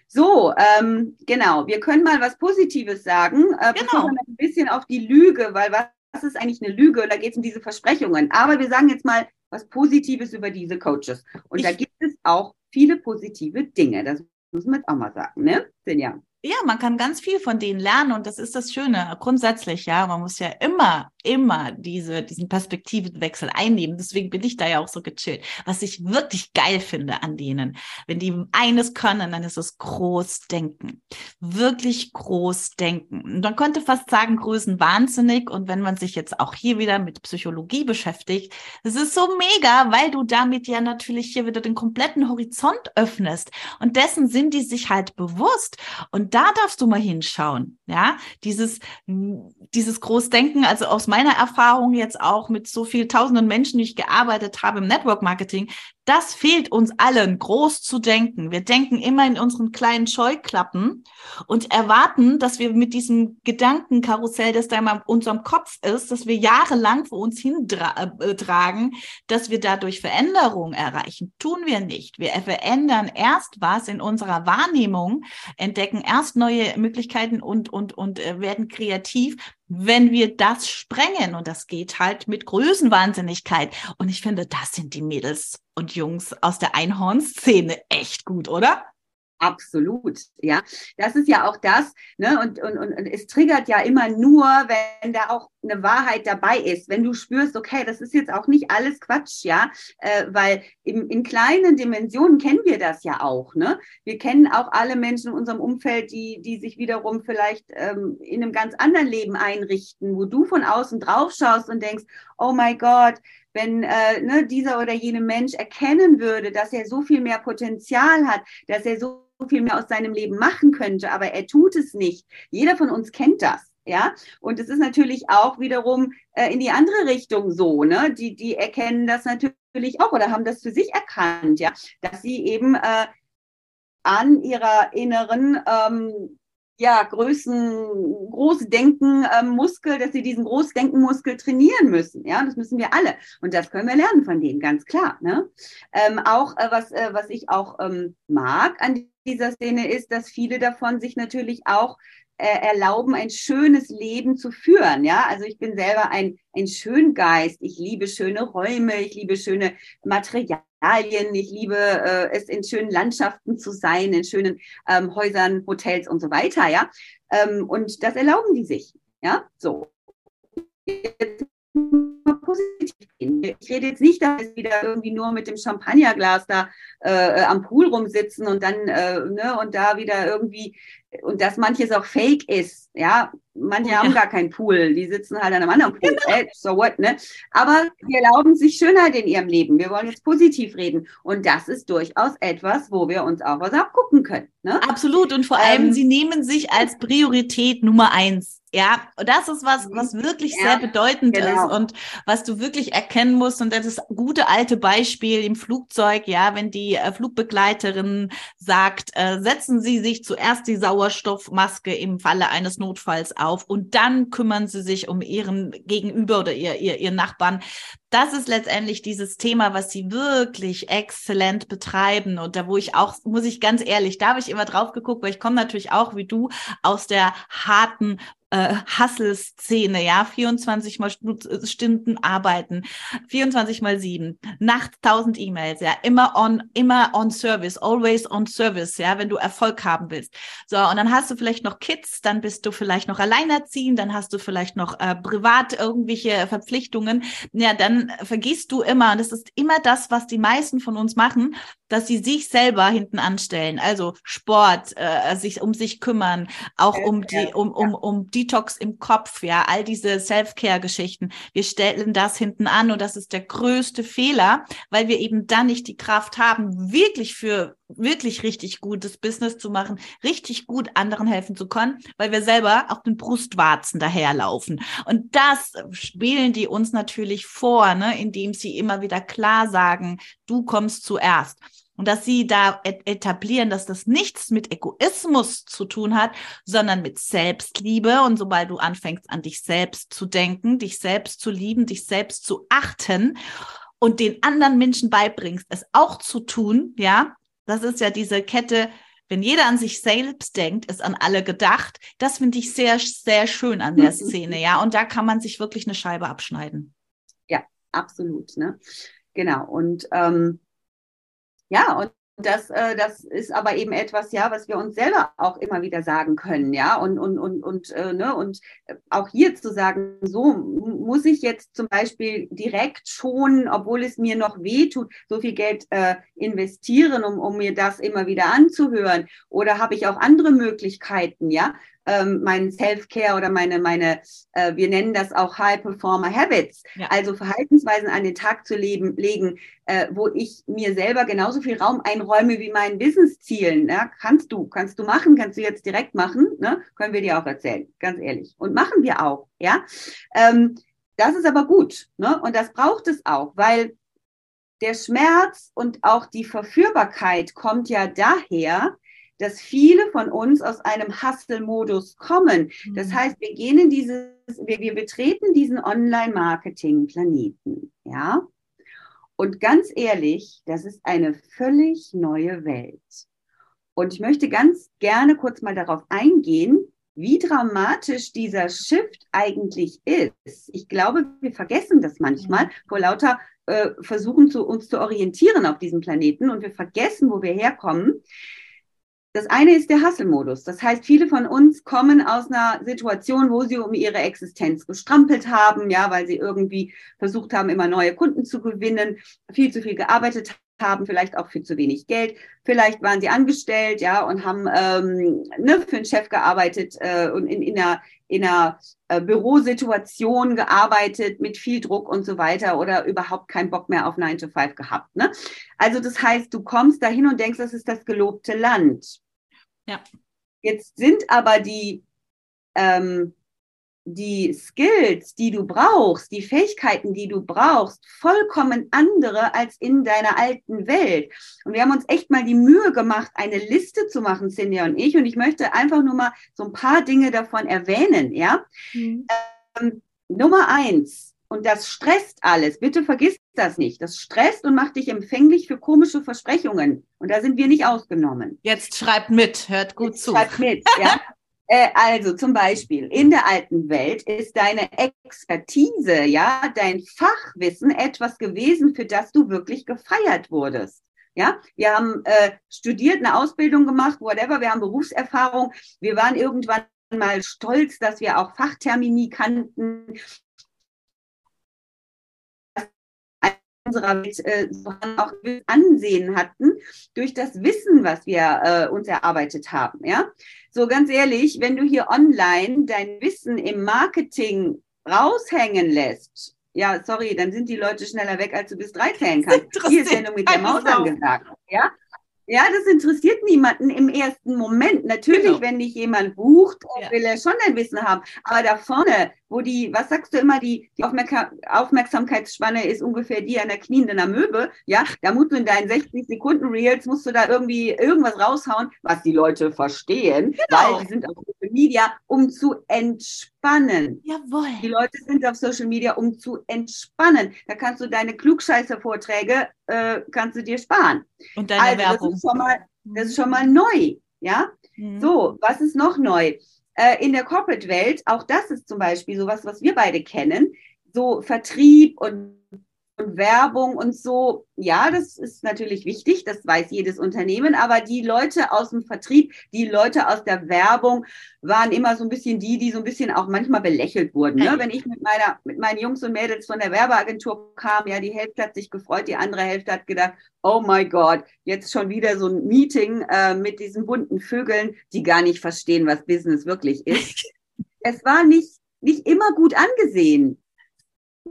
So, ähm, genau. Wir können mal was Positives sagen. Äh, genau. ein bisschen auf die Lüge, weil was, was ist eigentlich eine Lüge? Da geht es um diese Versprechungen. Aber wir sagen jetzt mal was Positives über diese Coaches. Und ich, da gibt es auch viele positive Dinge. Das muss man jetzt auch mal sagen, ne? Sinja. Ja, man kann ganz viel von denen lernen und das ist das Schöne. Grundsätzlich, ja, man muss ja immer immer diese, diesen Perspektivenwechsel einnehmen. Deswegen bin ich da ja auch so gechillt. Was ich wirklich geil finde an denen, wenn die eines können, dann ist es Großdenken. Wirklich Großdenken. Und man könnte fast sagen, Größen wahnsinnig. Und wenn man sich jetzt auch hier wieder mit Psychologie beschäftigt, es ist so mega, weil du damit ja natürlich hier wieder den kompletten Horizont öffnest. Und dessen sind die sich halt bewusst. Und da darfst du mal hinschauen. Ja, dieses, dieses Großdenken, also aus meiner Erfahrung jetzt auch mit so viel tausenden Menschen, die ich gearbeitet habe im Network Marketing, das fehlt uns allen, groß zu denken. Wir denken immer in unseren kleinen Scheuklappen und erwarten, dass wir mit diesem Gedankenkarussell, das da in unserem Kopf ist, dass wir jahrelang vor uns hintragen, äh, dass wir dadurch Veränderungen erreichen. Tun wir nicht. Wir verändern erst was in unserer Wahrnehmung, entdecken erst neue Möglichkeiten und, und, und äh, werden kreativ, wenn wir das sprengen. Und das geht halt mit Größenwahnsinnigkeit. Und ich finde, das sind die Mädels und Jungs aus der Einhorn-Szene echt gut, oder? Absolut, ja. Das ist ja auch das, ne? Und, und, und, es triggert ja immer nur, wenn da auch eine Wahrheit dabei ist. Wenn du spürst, okay, das ist jetzt auch nicht alles Quatsch, ja, äh, weil in, in kleinen Dimensionen kennen wir das ja auch, ne? Wir kennen auch alle Menschen in unserem Umfeld, die, die sich wiederum vielleicht ähm, in einem ganz anderen Leben einrichten, wo du von außen drauf schaust und denkst, oh mein Gott, wenn äh, ne, dieser oder jene Mensch erkennen würde, dass er so viel mehr Potenzial hat, dass er so viel mehr aus seinem Leben machen könnte, aber er tut es nicht. Jeder von uns kennt das. Ja, und es ist natürlich auch wiederum äh, in die andere Richtung so, ne? Die, die erkennen das natürlich auch oder haben das für sich erkannt, ja, dass sie eben äh, an ihrer inneren ähm, ja, Größen, Großdenken-Muskel, ähm, dass sie diesen Großdenkenmuskel trainieren müssen. Ja, das müssen wir alle. Und das können wir lernen von denen, ganz klar. Ne? Ähm, auch äh, was, äh, was ich auch ähm, mag an dieser Szene ist, dass viele davon sich natürlich auch äh, erlauben, ein schönes Leben zu führen. Ja, also ich bin selber ein, ein Schöngeist. Ich liebe schöne Räume, ich liebe schöne Materialien, ich liebe äh, es, in schönen Landschaften zu sein, in schönen ähm, Häusern, Hotels und so weiter. Ja, ähm, und das erlauben die sich. Ja, so. Jetzt positiv gehen. Ich rede jetzt nicht, dass wir wieder irgendwie nur mit dem Champagnerglas da äh, am Pool rumsitzen und dann äh, ne, und da wieder irgendwie und dass manches auch fake ist. Ja, manche ja. haben gar keinen Pool, die sitzen halt an einem anderen Pool. Genau. Äh, so what, ne? Aber die erlauben sich Schönheit in ihrem Leben. Wir wollen jetzt positiv reden. Und das ist durchaus etwas, wo wir uns auch was abgucken können. Ne? Absolut. Und vor allem, ähm, sie nehmen sich als Priorität Nummer eins. Ja, und das ist was, was wirklich ja, sehr bedeutend genau. ist und was du wirklich erkennen musst. Und das ist gute alte Beispiel im Flugzeug. Ja, wenn die äh, Flugbegleiterin sagt, äh, setzen Sie sich zuerst die Sauerstoffmaske im Falle eines Notfalls auf und dann kümmern Sie sich um Ihren Gegenüber oder ihr, ihr, ihr Nachbarn das ist letztendlich dieses Thema, was sie wirklich exzellent betreiben. Und da, wo ich auch, muss ich ganz ehrlich, da habe ich immer drauf geguckt, weil ich komme natürlich auch wie du aus der harten äh, Hustle-Szene, ja, 24 mal Stunden arbeiten, 24 mal 7, nachts 1000 E-Mails, ja, immer on, immer on Service, always on Service, ja, wenn du Erfolg haben willst. So, und dann hast du vielleicht noch Kids, dann bist du vielleicht noch alleinerziehend, dann hast du vielleicht noch äh, privat irgendwelche Verpflichtungen, ja, dann vergisst du immer, und das ist immer das, was die meisten von uns machen, dass sie sich selber hinten anstellen, also Sport, äh, sich um sich kümmern, auch um die, um, um, um Detox im Kopf, ja, all diese Self-Care-Geschichten. Wir stellen das hinten an und das ist der größte Fehler, weil wir eben dann nicht die Kraft haben, wirklich für wirklich richtig gutes Business zu machen, richtig gut anderen helfen zu können, weil wir selber auf den Brustwarzen daherlaufen. Und das spielen die uns natürlich vor, ne, indem sie immer wieder klar sagen, du kommst zuerst. Und dass sie da etablieren, dass das nichts mit Egoismus zu tun hat, sondern mit Selbstliebe. Und sobald du anfängst, an dich selbst zu denken, dich selbst zu lieben, dich selbst zu achten und den anderen Menschen beibringst, es auch zu tun, ja, das ist ja diese Kette, wenn jeder an sich selbst denkt, ist an alle gedacht. Das finde ich sehr, sehr schön an der Szene, ja. Und da kann man sich wirklich eine Scheibe abschneiden. Ja, absolut, ne? Genau. Und ähm, ja, und das, äh, das ist aber eben etwas, ja, was wir uns selber auch immer wieder sagen können, ja, und, und, und, und, äh, ne, und auch hier zu sagen, so muss ich jetzt zum Beispiel direkt schon, obwohl es mir noch weh tut, so viel Geld äh, investieren, um, um mir das immer wieder anzuhören, oder habe ich auch andere Möglichkeiten, ja, ähm, mein Self-Care oder meine, meine äh, wir nennen das auch High-Performer-Habits, ja. also Verhaltensweisen an den Tag zu leben, legen, äh, wo ich mir selber genauso viel Raum einräume wie meinen Business-Zielen. Ja? Kannst du, kannst du machen, kannst du jetzt direkt machen, ne? können wir dir auch erzählen, ganz ehrlich. Und machen wir auch, ja. Ähm, das ist aber gut, ne? Und das braucht es auch, weil der Schmerz und auch die Verführbarkeit kommt ja daher, dass viele von uns aus einem Hustle-Modus kommen. Das mhm. heißt, wir gehen in dieses, wir, wir betreten diesen Online-Marketing-Planeten, ja. Und ganz ehrlich, das ist eine völlig neue Welt. Und ich möchte ganz gerne kurz mal darauf eingehen, wie dramatisch dieser Shift eigentlich ist. Ich glaube, wir vergessen das manchmal mhm. vor lauter äh, Versuchen zu uns zu orientieren auf diesem Planeten und wir vergessen, wo wir herkommen. Das eine ist der Hustle-Modus. Das heißt, viele von uns kommen aus einer Situation, wo sie um ihre Existenz gestrampelt haben, ja, weil sie irgendwie versucht haben, immer neue Kunden zu gewinnen, viel zu viel gearbeitet haben, vielleicht auch für zu wenig Geld. Vielleicht waren sie angestellt, ja, und haben ähm, ne, für einen Chef gearbeitet äh, und in, in einer, in einer äh, Bürosituation gearbeitet mit viel Druck und so weiter oder überhaupt keinen Bock mehr auf 9 to 5 gehabt. Ne? Also das heißt, du kommst dahin und denkst, das ist das gelobte Land. Ja. Jetzt sind aber die, ähm, die Skills, die du brauchst, die Fähigkeiten, die du brauchst, vollkommen andere als in deiner alten Welt. Und wir haben uns echt mal die Mühe gemacht, eine Liste zu machen, Cindy und ich. Und ich möchte einfach nur mal so ein paar Dinge davon erwähnen, ja. Mhm. Ähm, Nummer eins, und das stresst alles. Bitte vergiss das nicht. Das stresst und macht dich empfänglich für komische Versprechungen. Und da sind wir nicht ausgenommen. Jetzt schreibt mit, hört gut Jetzt zu. Schreibt mit, ja. Äh, also zum Beispiel in der alten Welt ist deine Expertise, ja, dein Fachwissen etwas gewesen, für das du wirklich gefeiert wurdest. Ja, wir haben äh, studiert, eine Ausbildung gemacht, whatever, wir haben Berufserfahrung. Wir waren irgendwann mal stolz, dass wir auch Fachtermini kannten unserer Welt äh, auch Ansehen hatten durch das Wissen, was wir äh, uns erarbeitet haben. Ja, so ganz ehrlich, wenn du hier online dein Wissen im Marketing raushängen lässt, ja, sorry, dann sind die Leute schneller weg, als du bis drei zählen kannst. Hier ist ja nur mit der Maus angesagt. Ja, ja, das interessiert niemanden im ersten Moment. Natürlich, genau. wenn dich jemand bucht, ja. will er schon dein Wissen haben. Aber da vorne, wo die, was sagst du immer, die, die Aufmerksamkeitsspanne ist ungefähr die einer knienden Amöbe, ja, da musst du in deinen 60 Sekunden Reels, musst du da irgendwie irgendwas raushauen, was die Leute verstehen, genau. weil die sind auf Media, um zu entspannen. Jawohl. Die Leute sind auf Social Media, um zu entspannen. Da kannst du deine Klugscheißer-Vorträge, äh, kannst du dir sparen. Und deine also, Werbung. Das ist schon mal, das ist schon mal neu, ja. Mhm. So, was ist noch neu? äh, in der Corporate-Welt, auch das ist zum Beispiel sowas, was wir beide kennen, so Vertrieb und und Werbung und so, ja, das ist natürlich wichtig, das weiß jedes Unternehmen, aber die Leute aus dem Vertrieb, die Leute aus der Werbung waren immer so ein bisschen die, die so ein bisschen auch manchmal belächelt wurden. Ne? Wenn ich mit meiner, mit meinen Jungs und Mädels von der Werbeagentur kam, ja, die Hälfte hat sich gefreut, die andere Hälfte hat gedacht, oh my God, jetzt schon wieder so ein Meeting äh, mit diesen bunten Vögeln, die gar nicht verstehen, was Business wirklich ist. es war nicht, nicht immer gut angesehen.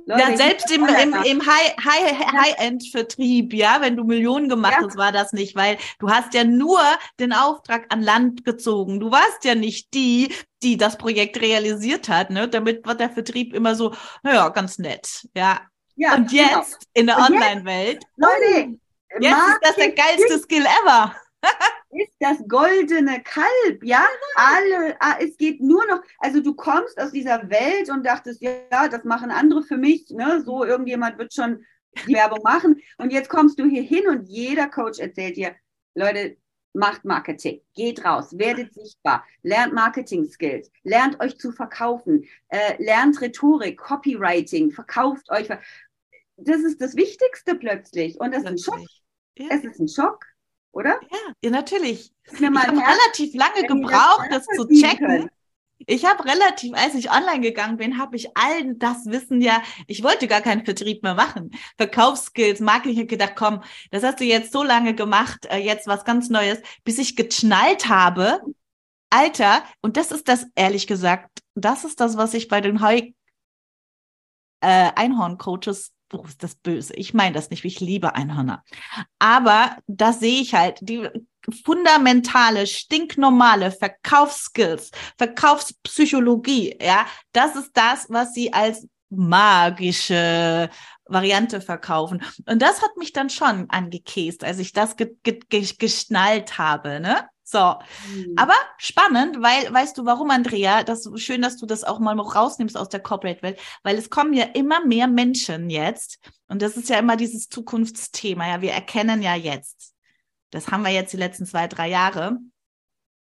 Leute, ja, selbst im, im, im High-End-Vertrieb, High, High ja, wenn du Millionen gemacht ja. hast, war das nicht, weil du hast ja nur den Auftrag an Land gezogen. Du warst ja nicht die, die das Projekt realisiert hat, ne? Damit war der Vertrieb immer so, naja, ganz nett, ja. ja Und genau. jetzt genau. in der Online-Welt, Leute, jetzt ist das der geilste Skill ever ist das goldene Kalb, ja? Alle, ah, es geht nur noch, also du kommst aus dieser Welt und dachtest, ja, das machen andere für mich, ne? So irgendjemand wird schon die Werbung machen. Und jetzt kommst du hier hin und jeder Coach erzählt dir, Leute, macht Marketing, geht raus, werdet sichtbar, lernt Marketing Skills, lernt euch zu verkaufen, äh, lernt Rhetorik, Copywriting, verkauft euch. Das ist das Wichtigste plötzlich. Und das ist ein Schock. Ja. Es ist ein Schock oder? Ja, ja natürlich. Ich habe relativ lange gebraucht, das, das zu checken. Können. Ich habe relativ, als ich online gegangen bin, habe ich allen das Wissen ja, ich wollte gar keinen Vertrieb mehr machen. Verkaufsskills, Marketing, ich gedacht, komm, das hast du jetzt so lange gemacht, äh, jetzt was ganz Neues, bis ich geschnallt habe, Alter, und das ist das, ehrlich gesagt, das ist das, was ich bei den Heu äh, Einhorn-Coaches oh, ist das böse. Ich meine das nicht, ich liebe Einhörner. Aber da sehe ich halt die fundamentale, stinknormale Verkaufsskills, Verkaufspsychologie, ja, das ist das, was sie als magische Variante verkaufen. Und das hat mich dann schon angekäst, als ich das ge ge geschnallt habe, ne? So, mhm. aber spannend, weil, weißt du warum, Andrea? Das ist schön, dass du das auch mal rausnimmst aus der Corporate-Welt, weil es kommen ja immer mehr Menschen jetzt, und das ist ja immer dieses Zukunftsthema, ja, wir erkennen ja jetzt, das haben wir jetzt die letzten zwei, drei Jahre,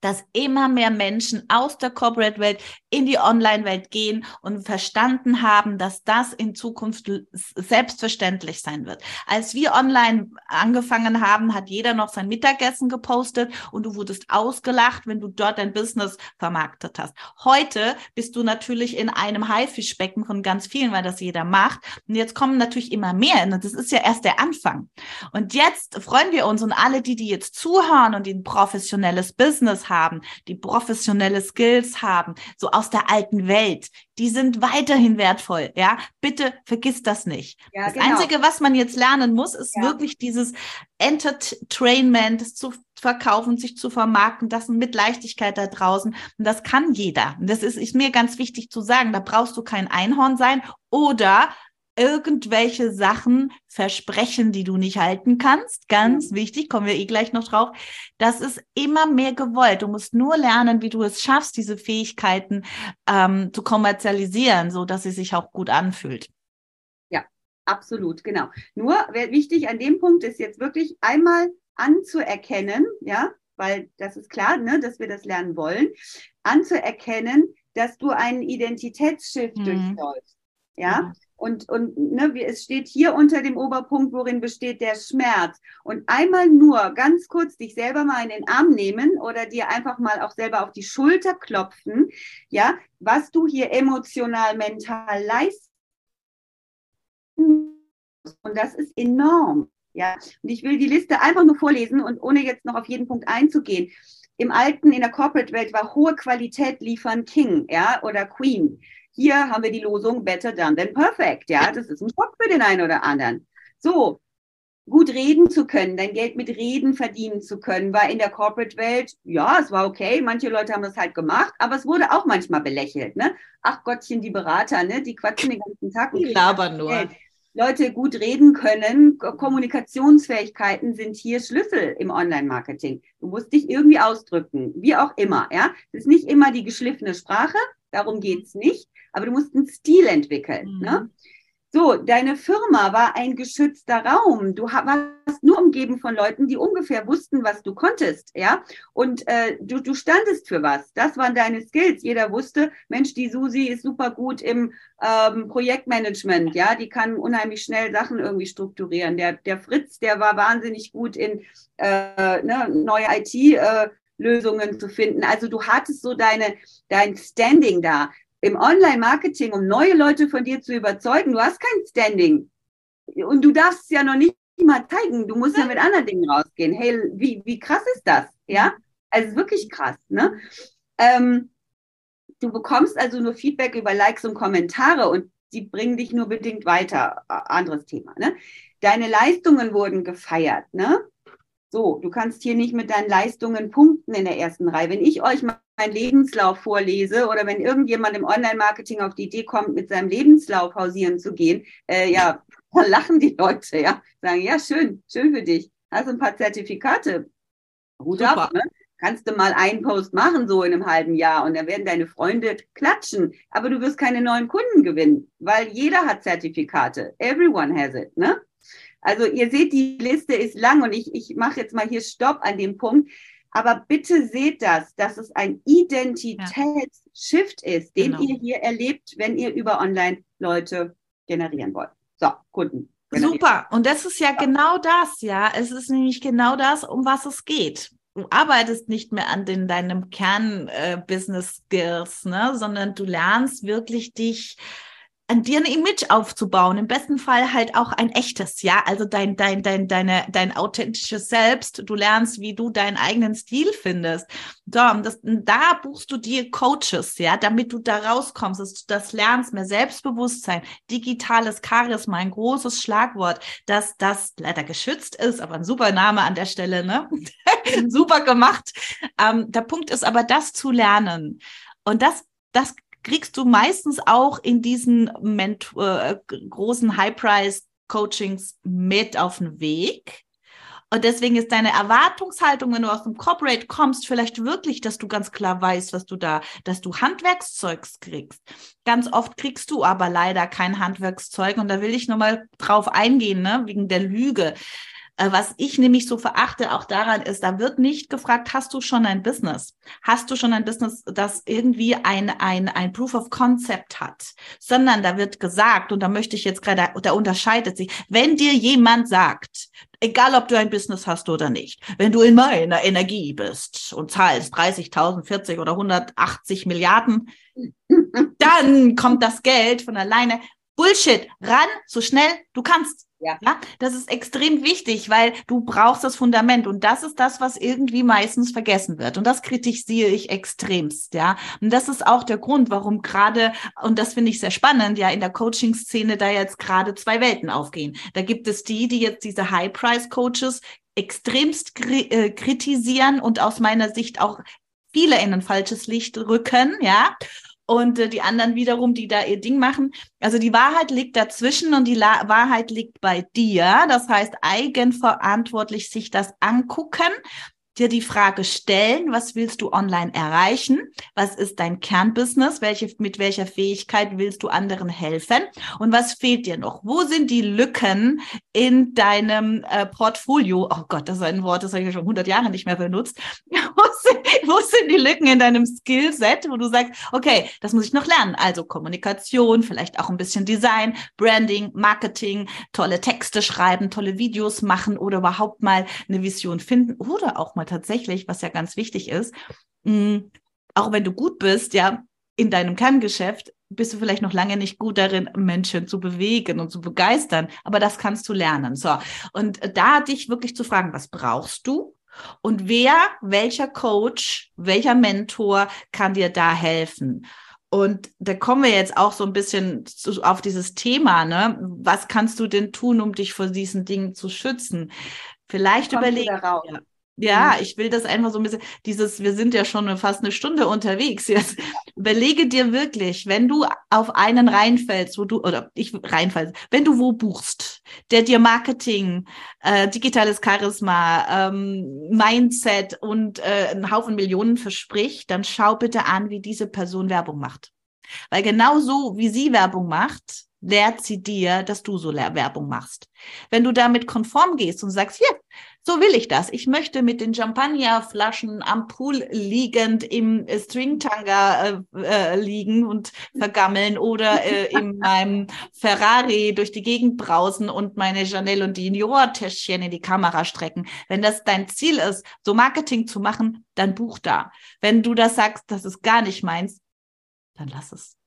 dass immer mehr Menschen aus der Corporate-Welt in die Online-Welt gehen und verstanden haben, dass das in Zukunft selbstverständlich sein wird. Als wir online angefangen haben, hat jeder noch sein Mittagessen gepostet und du wurdest ausgelacht, wenn du dort dein Business vermarktet hast. Heute bist du natürlich in einem Haifischbecken von ganz vielen, weil das jeder macht. Und jetzt kommen natürlich immer mehr. Und das ist ja erst der Anfang. Und jetzt freuen wir uns und alle, die, die jetzt zuhören und ein professionelles Business haben, die professionelle Skills haben, so aus der alten Welt, die sind weiterhin wertvoll. Ja, bitte vergiss das nicht. Ja, das genau. Einzige, was man jetzt lernen muss, ist ja. wirklich dieses Entertainment zu verkaufen, sich zu vermarkten, das mit Leichtigkeit da draußen. Und das kann jeder. Und das ist, ist mir ganz wichtig zu sagen. Da brauchst du kein Einhorn sein oder irgendwelche Sachen versprechen, die du nicht halten kannst. Ganz mhm. wichtig, kommen wir eh gleich noch drauf. Das ist immer mehr gewollt. Du musst nur lernen, wie du es schaffst, diese Fähigkeiten ähm, zu kommerzialisieren, so dass sie sich auch gut anfühlt. Ja, absolut, genau. Nur wichtig an dem Punkt ist jetzt wirklich einmal anzuerkennen, ja, weil das ist klar, ne, dass wir das lernen wollen, anzuerkennen, dass du einen Identitätsschiff mhm. durchläufst. Ja, mhm. Und, und ne, es steht hier unter dem Oberpunkt, worin besteht der Schmerz. Und einmal nur ganz kurz dich selber mal in den Arm nehmen oder dir einfach mal auch selber auf die Schulter klopfen, ja, was du hier emotional, mental leistest. Und das ist enorm. Ja, und ich will die Liste einfach nur vorlesen und ohne jetzt noch auf jeden Punkt einzugehen. Im alten, in der Corporate-Welt war hohe Qualität liefern King, ja, oder Queen. Hier haben wir die Losung Better Done Than Perfect. Ja, das ist ein Schock für den einen oder anderen. So, gut reden zu können, dein Geld mit Reden verdienen zu können, war in der Corporate-Welt, ja, es war okay. Manche Leute haben das halt gemacht, aber es wurde auch manchmal belächelt. Ne? Ach Gottchen, die Berater, ne? die quatschen den ganzen Tag. Die labern nur. Geld. Leute gut reden können, Kommunikationsfähigkeiten sind hier Schlüssel im Online-Marketing. Du musst dich irgendwie ausdrücken, wie auch immer. Ja, es ist nicht immer die geschliffene Sprache, darum geht's nicht, aber du musst einen Stil entwickeln. Mhm. Ne? So, deine Firma war ein geschützter Raum. Du warst nur umgeben von Leuten, die ungefähr wussten, was du konntest, ja. Und äh, du, du standest für was. Das waren deine Skills. Jeder wusste, Mensch, die Susi ist super gut im ähm, Projektmanagement, ja. Die kann unheimlich schnell Sachen irgendwie strukturieren. Der, der Fritz, der war wahnsinnig gut in äh, ne, neue IT. Äh, Lösungen zu finden. Also du hattest so deine, dein Standing da im Online-Marketing, um neue Leute von dir zu überzeugen, du hast kein Standing. Und du darfst es ja noch nicht mal zeigen. Du musst ja mit anderen Dingen rausgehen. Hey, wie, wie krass ist das? Ja, also wirklich krass. Ne? Ähm, du bekommst also nur Feedback über Likes und Kommentare und die bringen dich nur bedingt weiter. Anderes Thema. Ne? Deine Leistungen wurden gefeiert. Ne? So, du kannst hier nicht mit deinen Leistungen punkten in der ersten Reihe. Wenn ich euch meinen Lebenslauf vorlese oder wenn irgendjemand im Online-Marketing auf die Idee kommt, mit seinem Lebenslauf hausieren zu gehen, äh, ja, dann lachen die Leute, ja, sagen, ja, schön, schön für dich. Hast ein paar Zertifikate. Super. ab, ne? Kannst du mal einen Post machen, so in einem halben Jahr, und dann werden deine Freunde klatschen. Aber du wirst keine neuen Kunden gewinnen, weil jeder hat Zertifikate. Everyone has it, ne? Also ihr seht, die Liste ist lang und ich, ich mache jetzt mal hier Stopp an dem Punkt. Aber bitte seht das, dass es ein Identitätsshift ja. ist, den genau. ihr hier erlebt, wenn ihr über Online-Leute generieren wollt. So, Kunden. Generieren. Super. Und das ist ja, ja genau das, ja. Es ist nämlich genau das, um was es geht du arbeitest nicht mehr an den, deinem Kern-Business-Skills, äh, ne, sondern du lernst wirklich dich an dir ein Image aufzubauen. Im besten Fall halt auch ein echtes, ja. Also dein, dein, dein, deine, dein authentisches Selbst. Du lernst, wie du deinen eigenen Stil findest. So, das, da buchst du dir Coaches, ja, damit du da rauskommst, dass du das lernst, mehr Selbstbewusstsein, digitales Charisma, ein großes Schlagwort, dass das leider geschützt ist, aber ein super Name an der Stelle, ne? super gemacht. Ähm, der Punkt ist aber, das zu lernen. Und das, das kriegst du meistens auch in diesen Ment äh, großen High-Price-Coachings mit auf den Weg. Und deswegen ist deine Erwartungshaltung, wenn du aus dem Corporate kommst, vielleicht wirklich, dass du ganz klar weißt, was du da, dass du Handwerkszeugs kriegst. Ganz oft kriegst du aber leider kein Handwerkszeug. Und da will ich nochmal drauf eingehen, ne, wegen der Lüge. Äh, was ich nämlich so verachte auch daran ist, da wird nicht gefragt, hast du schon ein Business? Hast du schon ein Business, das irgendwie ein, ein, ein Proof of Concept hat? Sondern da wird gesagt, und da möchte ich jetzt gerade, da unterscheidet sich, wenn dir jemand sagt, egal ob du ein Business hast oder nicht, wenn du in meiner Energie bist und zahlst 30.000, 40 oder 180 Milliarden, dann kommt das Geld von alleine. Bullshit, ran, so schnell du kannst. Ja. ja. Das ist extrem wichtig, weil du brauchst das Fundament und das ist das, was irgendwie meistens vergessen wird und das kritisiere ich extremst, ja. Und das ist auch der Grund, warum gerade und das finde ich sehr spannend, ja, in der Coaching Szene da jetzt gerade zwei Welten aufgehen. Da gibt es die, die jetzt diese High Price Coaches extremst äh, kritisieren und aus meiner Sicht auch viele in ein falsches Licht rücken, ja und äh, die anderen wiederum, die da ihr Ding machen. Also die Wahrheit liegt dazwischen und die La Wahrheit liegt bei dir. Das heißt, eigenverantwortlich sich das angucken dir die Frage stellen, was willst du online erreichen? Was ist dein Kernbusiness? Welche, mit welcher Fähigkeit willst du anderen helfen? Und was fehlt dir noch? Wo sind die Lücken in deinem äh, Portfolio? Oh Gott, das ist ein Wort, das habe ich schon 100 Jahre nicht mehr benutzt. wo, sind, wo sind die Lücken in deinem Skillset, wo du sagst, okay, das muss ich noch lernen. Also Kommunikation, vielleicht auch ein bisschen Design, Branding, Marketing, tolle Texte schreiben, tolle Videos machen oder überhaupt mal eine Vision finden oder auch mal mal tatsächlich, was ja ganz wichtig ist, mh, mm, auch wenn du gut bist, ja, in deinem Kerngeschäft, bist du vielleicht noch lange nicht gut darin, Menschen zu bewegen und zu begeistern, aber das kannst du lernen. So. Und da dich wirklich zu fragen, was brauchst du? Und wer, welcher Coach, welcher Mentor kann dir da helfen? Und da kommen wir jetzt auch so ein bisschen zu, auf dieses Thema, ne? Was kannst du denn tun, um dich vor diesen Dingen zu schützen? Vielleicht überlegen. Ja, mhm. ich will das einfach so ein bisschen, dieses, wir sind ja schon fast eine Stunde unterwegs jetzt. Überlege dir wirklich, wenn du auf einen reinfällst, wo du, oder ich reinfällst, wenn du wo buchst, der dir Marketing, äh, digitales Charisma, ähm, Mindset und äh, einen Haufen Millionen verspricht, dann schau bitte an, wie diese Person Werbung macht. Weil genau so, wie sie Werbung macht, lehrt sie dir, dass du so Werbung machst. Wenn du damit konform gehst und sagst, hier, so will ich das. Ich möchte mit den Champagnerflaschen am Pool liegend im Stringtanga äh, äh, liegen und vergammeln oder äh, in meinem Ferrari durch die Gegend brausen und meine Chanel und Dior-Täschchen in die Kamera strecken. Wenn das dein Ziel ist, so Marketing zu machen, dann buch da. Wenn du das sagst, das ist gar nicht meins, dann lass es.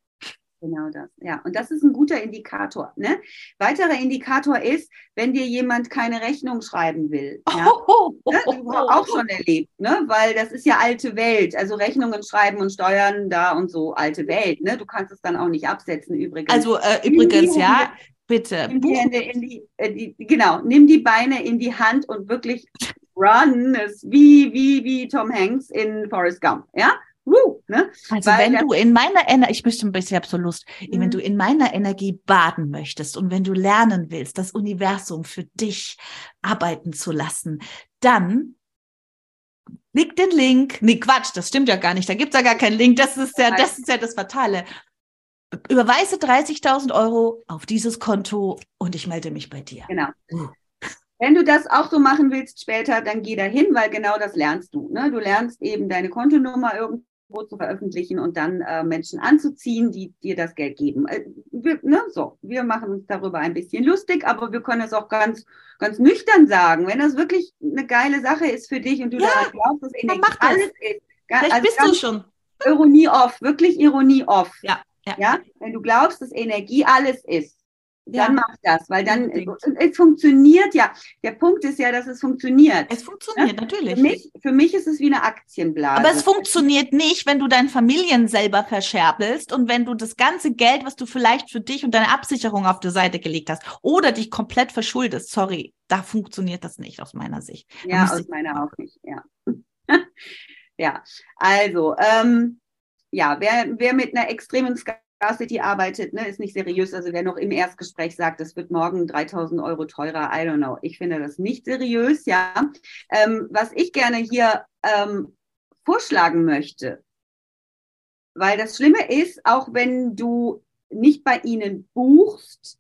Genau das, ja. Und das ist ein guter Indikator. Ne? Weiterer Indikator ist, wenn dir jemand keine Rechnung schreiben will. Ja? Oh, oh, ne? Du hast auch schon erlebt, ne? weil das ist ja alte Welt. Also Rechnungen schreiben und Steuern da und so, alte Welt. Ne? Du kannst es dann auch nicht absetzen übrigens. Also äh, übrigens, ja, bitte. Nimm die Hände in die, äh, die, genau, nimm die Beine in die Hand und wirklich run, ist wie, wie, wie Tom Hanks in Forrest Gump. Ja? Woo, ne? Also Weil wenn du in meiner Energie, ich möchte ein bisschen, ich Lust, mhm. wenn du in meiner Energie baden möchtest und wenn du lernen willst, das Universum für dich arbeiten zu lassen, dann klick den Link. Nee, Quatsch, das stimmt ja gar nicht. Da gibt's ja gar keinen Link. Das ist ja, das ist ja das Fatale. Überweise 30.000 Euro auf dieses Konto und ich melde mich bei dir. Genau. Wenn du das auch so machen willst später, dann geh da hin, weil genau das lernst du. Ne? Du lernst eben deine Kontonummer irgendwo zu veröffentlichen und dann äh, Menschen anzuziehen, die dir das Geld geben. Äh, wir, ne, so, wir machen uns darüber ein bisschen lustig, aber wir können es auch ganz, ganz nüchtern sagen. Wenn das wirklich eine geile Sache ist für dich und du ja, daran glaubst, dass Energie alles ist. Vielleicht also bist du schon. Ironie off, wirklich Ironie off. Ja, ja. ja. Wenn du glaubst, dass Energie alles ist, dann ja. mach das, weil dann es funktioniert ja. Der Punkt ist ja, dass es funktioniert. Es funktioniert ja? natürlich. Für mich, für mich ist es wie eine Aktienblase. Aber es funktioniert nicht, wenn du dein Familien selber verscherbelst und wenn du das ganze Geld, was du vielleicht für dich und deine Absicherung auf die Seite gelegt hast oder dich komplett verschuldest. Sorry, da funktioniert das nicht aus meiner Sicht. Ja, aus meiner auch nicht. Ja. ja, also ähm, ja, wer, wer mit einer extremen Skala City arbeitet, ne, ist nicht seriös. Also wer noch im Erstgespräch sagt, es wird morgen 3000 Euro teurer, I don't know. Ich finde das nicht seriös, ja. Ähm, was ich gerne hier ähm, vorschlagen möchte, weil das Schlimme ist, auch wenn du nicht bei ihnen buchst,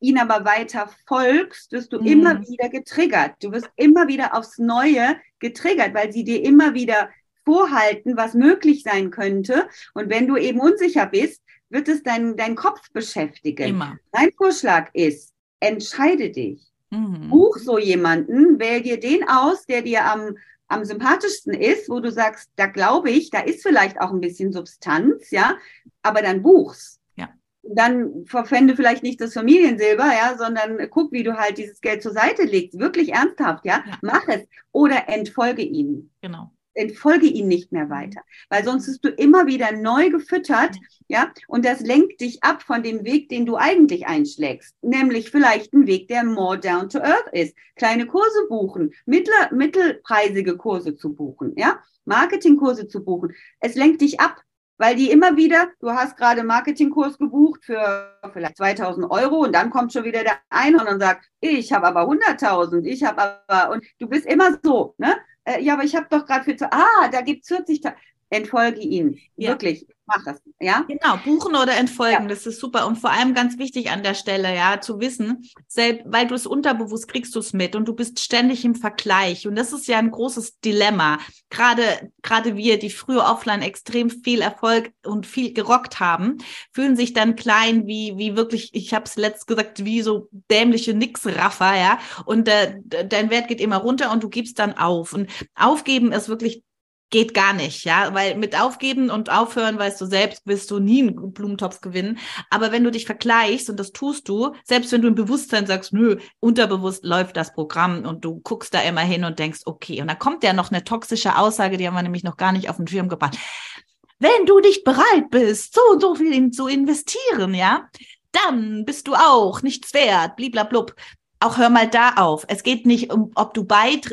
ihn aber weiter folgst, wirst du mhm. immer wieder getriggert. Du wirst immer wieder aufs Neue getriggert, weil sie dir immer wieder vorhalten, was möglich sein könnte. Und wenn du eben unsicher bist, wird es dein, dein Kopf beschäftigen. Immer. Mein Vorschlag ist, entscheide dich. Mhm. Buch so jemanden, wähl dir den aus, der dir am, am sympathischsten ist, wo du sagst, da glaube ich, da ist vielleicht auch ein bisschen Substanz, ja, aber dann buch's. Ja. Dann verwende vielleicht nicht das Familiensilber, ja, sondern guck, wie du halt dieses Geld zur Seite legst. Wirklich ernsthaft, ja. ja. Mach es. Oder entfolge ihnen. Genau entfolge ihn nicht mehr weiter, weil sonst bist du immer wieder neu gefüttert, ja, und das lenkt dich ab von dem Weg, den du eigentlich einschlägst, nämlich vielleicht ein Weg, der more down to earth ist, kleine Kurse buchen, mittler, mittelpreisige Kurse zu buchen, ja, Marketingkurse zu buchen. Es lenkt dich ab, weil die immer wieder, du hast gerade Marketingkurs gebucht für vielleicht 2000 Euro und dann kommt schon wieder der eine und sagt, ich habe aber 100.000, ich habe aber, und du bist immer so, ne? Äh, ja, aber ich habe doch gerade für, ah, da gibt es 40 Tage. Entfolge ihm. Ja. Wirklich, mach das. Ja? Genau, buchen oder entfolgen, ja. das ist super. Und vor allem ganz wichtig an der Stelle, ja, zu wissen, selbst, weil du es unterbewusst kriegst du es mit und du bist ständig im Vergleich. Und das ist ja ein großes Dilemma. Gerade, gerade wir, die früher offline extrem viel Erfolg und viel gerockt haben, fühlen sich dann klein, wie, wie wirklich, ich habe es letzt gesagt, wie so dämliche Nix-Raffer, ja. Und äh, dein Wert geht immer runter und du gibst dann auf. Und aufgeben ist wirklich geht gar nicht, ja, weil mit aufgeben und aufhören, weißt du selbst, wirst du nie einen Blumentopf gewinnen. Aber wenn du dich vergleichst und das tust du, selbst wenn du im Bewusstsein sagst, nö, unterbewusst läuft das Programm und du guckst da immer hin und denkst, okay, und dann kommt ja noch eine toxische Aussage, die haben wir nämlich noch gar nicht auf den Schirm gebracht. Wenn du nicht bereit bist, so und so viel zu investieren, ja, dann bist du auch nichts wert, bliblablub auch hör mal da auf. Es geht nicht um, ob du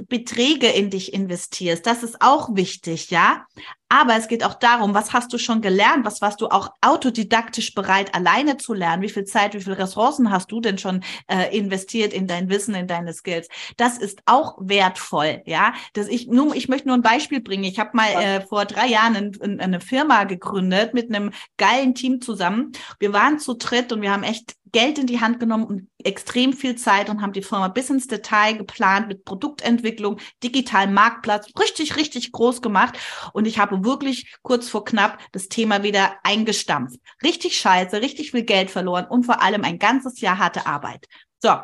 Beträge in dich investierst. Das ist auch wichtig, ja. Aber es geht auch darum, was hast du schon gelernt? Was warst du auch autodidaktisch bereit, alleine zu lernen? Wie viel Zeit, wie viele Ressourcen hast du denn schon äh, investiert in dein Wissen, in deine Skills? Das ist auch wertvoll, ja. Dass ich nur, ich möchte nur ein Beispiel bringen. Ich habe mal äh, vor drei Jahren ein, ein, eine Firma gegründet mit einem geilen Team zusammen. Wir waren zu dritt und wir haben echt Geld in die Hand genommen und extrem viel Zeit und haben die Firma bis ins Detail geplant mit Produktentwicklung, digitalen Marktplatz, richtig, richtig groß gemacht. Und ich habe wirklich kurz vor knapp das Thema wieder eingestampft. Richtig scheiße, richtig viel Geld verloren und vor allem ein ganzes Jahr harte Arbeit. So,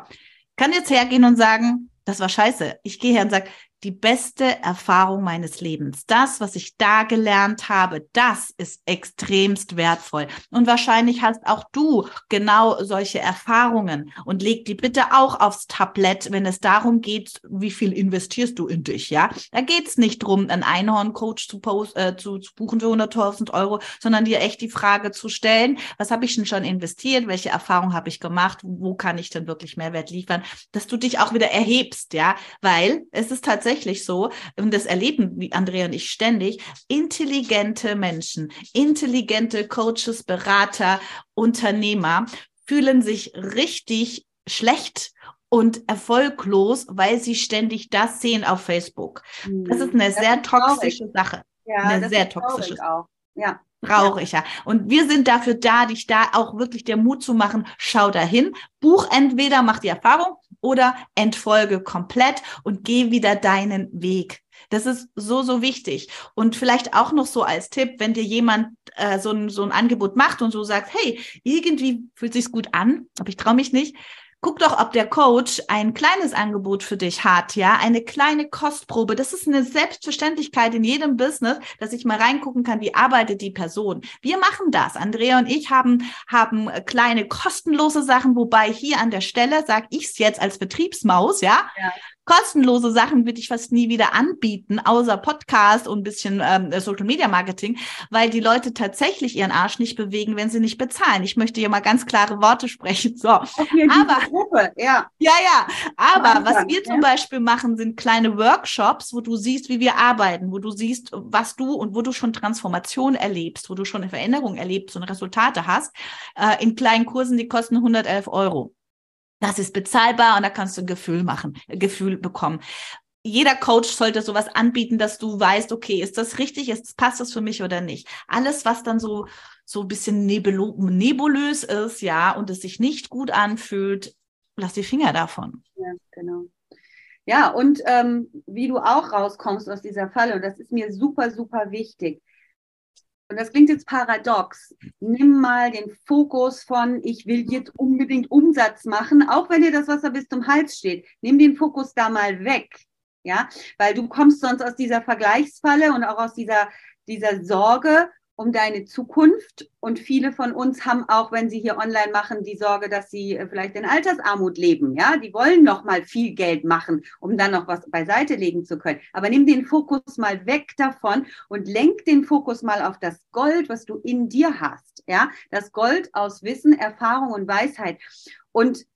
kann jetzt hergehen und sagen, das war scheiße. Ich gehe her und sage, die beste Erfahrung meines Lebens. Das, was ich da gelernt habe, das ist extremst wertvoll. Und wahrscheinlich hast auch du genau solche Erfahrungen und leg die bitte auch aufs Tablett, wenn es darum geht, wie viel investierst du in dich, ja? Da geht's nicht drum, einen Einhorn-Coach zu, äh, zu, zu buchen für 100.000 Euro, sondern dir echt die Frage zu stellen, was habe ich denn schon investiert? Welche Erfahrung habe ich gemacht? Wo kann ich denn wirklich Mehrwert liefern? Dass du dich auch wieder erhebst, ja? Weil es ist tatsächlich tatsächlich so, und das erleben wie Andrea und ich ständig, intelligente Menschen, intelligente Coaches, Berater, Unternehmer fühlen sich richtig schlecht und erfolglos, weil sie ständig das sehen auf Facebook. Das ist eine das sehr ist toxische Sache. Ja, eine sehr toxische Sache. Ja. Traurig, ja. Und wir sind dafür da, dich da auch wirklich der Mut zu machen. Schau dahin, buch entweder, mach die Erfahrung oder entfolge komplett und geh wieder deinen Weg. Das ist so, so wichtig. Und vielleicht auch noch so als Tipp, wenn dir jemand äh, so, ein, so ein Angebot macht und so sagt, hey, irgendwie fühlt sich's gut an, aber ich traue mich nicht, Guck doch, ob der Coach ein kleines Angebot für dich hat, ja, eine kleine Kostprobe. Das ist eine Selbstverständlichkeit in jedem Business, dass ich mal reingucken kann, wie arbeitet die Person. Wir machen das. Andrea und ich haben, haben kleine kostenlose Sachen, wobei hier an der Stelle sage ich es jetzt als Betriebsmaus, ja, ja kostenlose Sachen würde ich fast nie wieder anbieten, außer Podcast und ein bisschen ähm, Social Media Marketing, weil die Leute tatsächlich ihren Arsch nicht bewegen, wenn sie nicht bezahlen. Ich möchte hier mal ganz klare Worte sprechen. So, okay, aber Gruppe, ja, ja, ja. Aber was wir zum ja. Beispiel machen, sind kleine Workshops, wo du siehst, wie wir arbeiten, wo du siehst, was du und wo du schon Transformation erlebst, wo du schon eine Veränderung erlebst und Resultate hast, äh, in kleinen Kursen, die kosten 111 Euro. Das ist bezahlbar und da kannst du ein Gefühl machen, ein Gefühl bekommen. Jeder Coach sollte sowas anbieten, dass du weißt, okay, ist das richtig, ist, passt das für mich oder nicht. Alles, was dann so, so ein bisschen nebulös ist, ja, und es sich nicht gut anfühlt, lass die Finger davon. Ja, genau. Ja, und ähm, wie du auch rauskommst aus dieser Falle, und das ist mir super, super wichtig und das klingt jetzt paradox, nimm mal den Fokus von, ich will jetzt unbedingt Umsatz machen, auch wenn dir das Wasser bis zum Hals steht, nimm den Fokus da mal weg. Ja, weil du kommst sonst aus dieser Vergleichsfalle und auch aus dieser, dieser Sorge um deine Zukunft. Und viele von uns haben auch, wenn sie hier online machen, die Sorge, dass sie äh, vielleicht in Altersarmut leben. Ja, die wollen noch mal viel Geld machen, um dann noch was beiseite legen zu können. Aber nimm den Fokus mal weg davon und lenk den Fokus mal auf das Gold, was du in dir hast. Ja, das Gold aus Wissen, Erfahrung und Weisheit. Und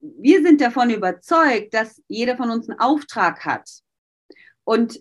wir sind davon überzeugt, dass jeder von uns einen Auftrag hat. Und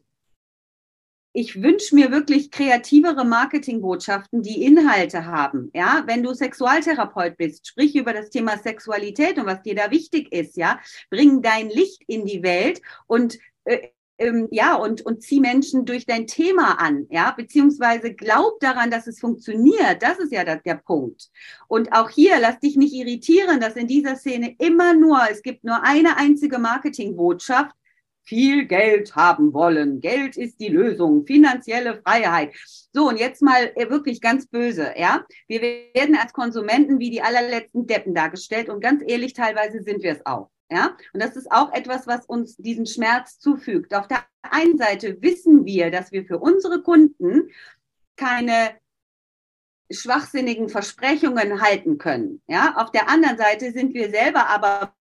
ich wünsche mir wirklich kreativere Marketingbotschaften, die Inhalte haben. Ja, wenn du Sexualtherapeut bist, sprich über das Thema Sexualität und was dir da wichtig ist. Ja, bring dein Licht in die Welt und äh, ähm, ja, und, und zieh Menschen durch dein Thema an, ja, beziehungsweise glaub daran, dass es funktioniert. Das ist ja der, der Punkt. Und auch hier, lass dich nicht irritieren, dass in dieser Szene immer nur, es gibt nur eine einzige Marketingbotschaft, viel Geld haben wollen. Geld ist die Lösung, finanzielle Freiheit. So, und jetzt mal äh, wirklich ganz böse, ja. Wir werden als Konsumenten wie die allerletzten Deppen dargestellt und ganz ehrlich, teilweise sind wir es auch. Ja, und das ist auch etwas, was uns diesen Schmerz zufügt. Auf der einen Seite wissen wir, dass wir für unsere Kunden keine schwachsinnigen Versprechungen halten können. Ja, auf der anderen Seite sind wir selber aber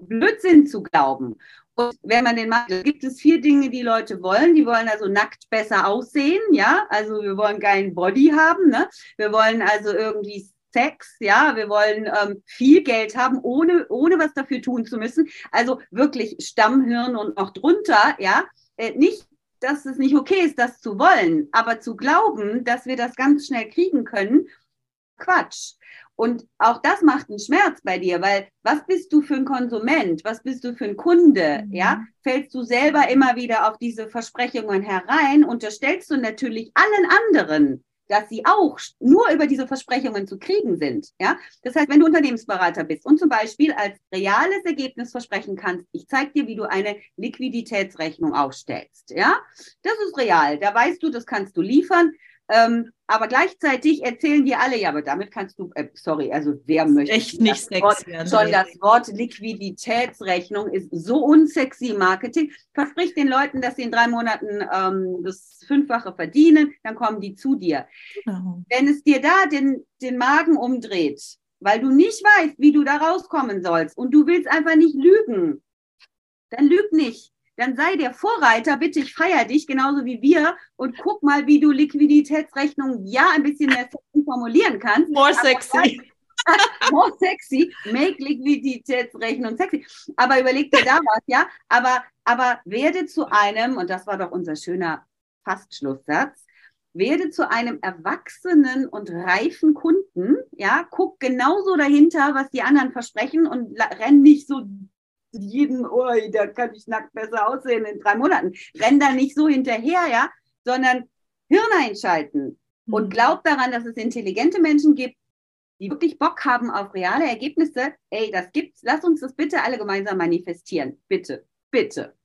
Blödsinn zu glauben. Und wenn man den macht, gibt es vier Dinge, die Leute wollen. Die wollen also nackt besser aussehen, ja. Also wir wollen keinen Body haben, ne? Wir wollen also irgendwie Sex, ja, wir wollen ähm, viel Geld haben, ohne, ohne was dafür tun zu müssen. Also wirklich Stammhirn und noch drunter, ja. Äh, nicht, dass es nicht okay ist, das zu wollen, aber zu glauben, dass wir das ganz schnell kriegen können, Quatsch. Und auch das macht einen Schmerz bei dir, weil was bist du für ein Konsument? Was bist du für ein Kunde? Mhm. Ja, fällst du selber immer wieder auf diese Versprechungen herein? Unterstellst du natürlich allen anderen, dass sie auch nur über diese Versprechungen zu kriegen sind. Ja, das heißt, wenn du Unternehmensberater bist und zum Beispiel als reales Ergebnis versprechen kannst, ich zeige dir, wie du eine Liquiditätsrechnung aufstellst. Ja, das ist real. Da weißt du, das kannst du liefern. Ähm, aber gleichzeitig erzählen die alle, ja, aber damit kannst du, äh, sorry, also wer möchte echt nicht das Wort, sexy. schon das Wort Liquiditätsrechnung ist so unsexy Marketing. Versprich den Leuten, dass sie in drei Monaten ähm, das Fünffache verdienen, dann kommen die zu dir. Genau. Wenn es dir da den, den Magen umdreht, weil du nicht weißt, wie du da rauskommen sollst und du willst einfach nicht lügen, dann lüg nicht dann sei der Vorreiter, bitte, ich feiere dich genauso wie wir und guck mal, wie du Liquiditätsrechnung ja ein bisschen mehr sexy formulieren kannst. More sexy. more sexy, make Liquiditätsrechnung sexy. Aber überleg dir da was, ja? Aber, aber werde zu einem, und das war doch unser schöner Fastschlusssatz, werde zu einem erwachsenen und reifen Kunden, ja, guck genauso dahinter, was die anderen versprechen und renn nicht so jeden, oh, da kann ich nackt besser aussehen in drei Monaten. Renn da nicht so hinterher, ja, sondern Hirn einschalten und Mhm. glaub daran, dass es intelligente Menschen gibt, die wirklich Bock haben auf reale Ergebnisse. Ey, das gibt's. Lass uns das bitte alle gemeinsam manifestieren. Bitte, bitte.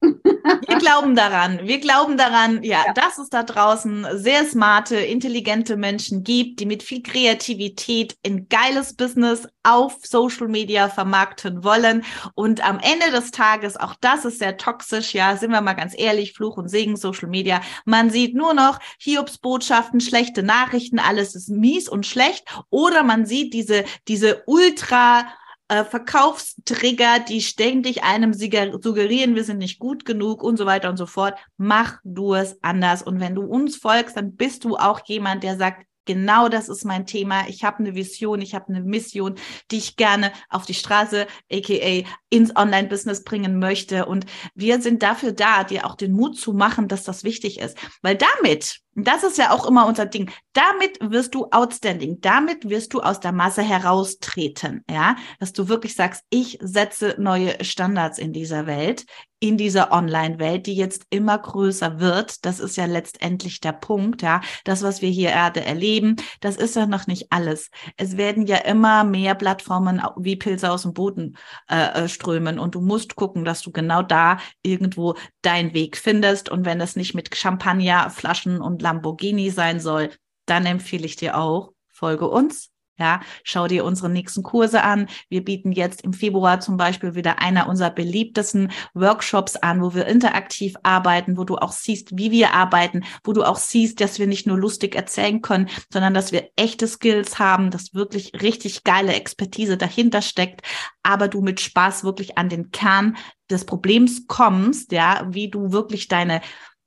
Wir glauben daran. Wir glauben daran, ja, Ja. dass es da draußen sehr smarte, intelligente Menschen gibt, die mit viel Kreativität ein geiles Business auf Social Media vermarkten wollen. Und am Ende des Tages, auch das ist sehr toxisch, ja, sind wir mal ganz ehrlich, Fluch und Segen Social Media. Man sieht nur noch Hiobsbotschaften, schlechte Nachrichten, alles ist mies und schlecht. Oder man sieht diese, diese ultra äh, Verkaufstrigger, die ständig einem suggerieren, wir sind nicht gut genug und so weiter und so fort. Mach du es anders. Und wenn du uns folgst, dann bist du auch jemand, der sagt, genau das ist mein Thema. Ich habe eine Vision, ich habe eine Mission, die ich gerne auf die Straße, aka ins Online-Business bringen möchte. Und wir sind dafür da, dir auch den Mut zu machen, dass das wichtig ist. Weil damit, das ist ja auch immer unser Ding, damit wirst du outstanding, damit wirst du aus der Masse heraustreten, ja, dass du wirklich sagst, ich setze neue Standards in dieser Welt, in dieser Online-Welt, die jetzt immer größer wird. Das ist ja letztendlich der Punkt, ja. Das, was wir hier Erde erleben, das ist ja noch nicht alles. Es werden ja immer mehr Plattformen wie Pilze aus dem Boden äh, äh, strömen und du musst gucken, dass du genau da irgendwo deinen Weg findest. Und wenn das nicht mit Champagner, Flaschen und Lamborghini sein soll, dann empfehle ich dir auch, folge uns. Ja, schau dir unsere nächsten Kurse an. Wir bieten jetzt im Februar zum Beispiel wieder einer unserer beliebtesten Workshops an, wo wir interaktiv arbeiten, wo du auch siehst, wie wir arbeiten, wo du auch siehst, dass wir nicht nur lustig erzählen können, sondern dass wir echte Skills haben, dass wirklich richtig geile Expertise dahinter steckt, aber du mit Spaß wirklich an den Kern des Problems kommst, ja, wie du wirklich deine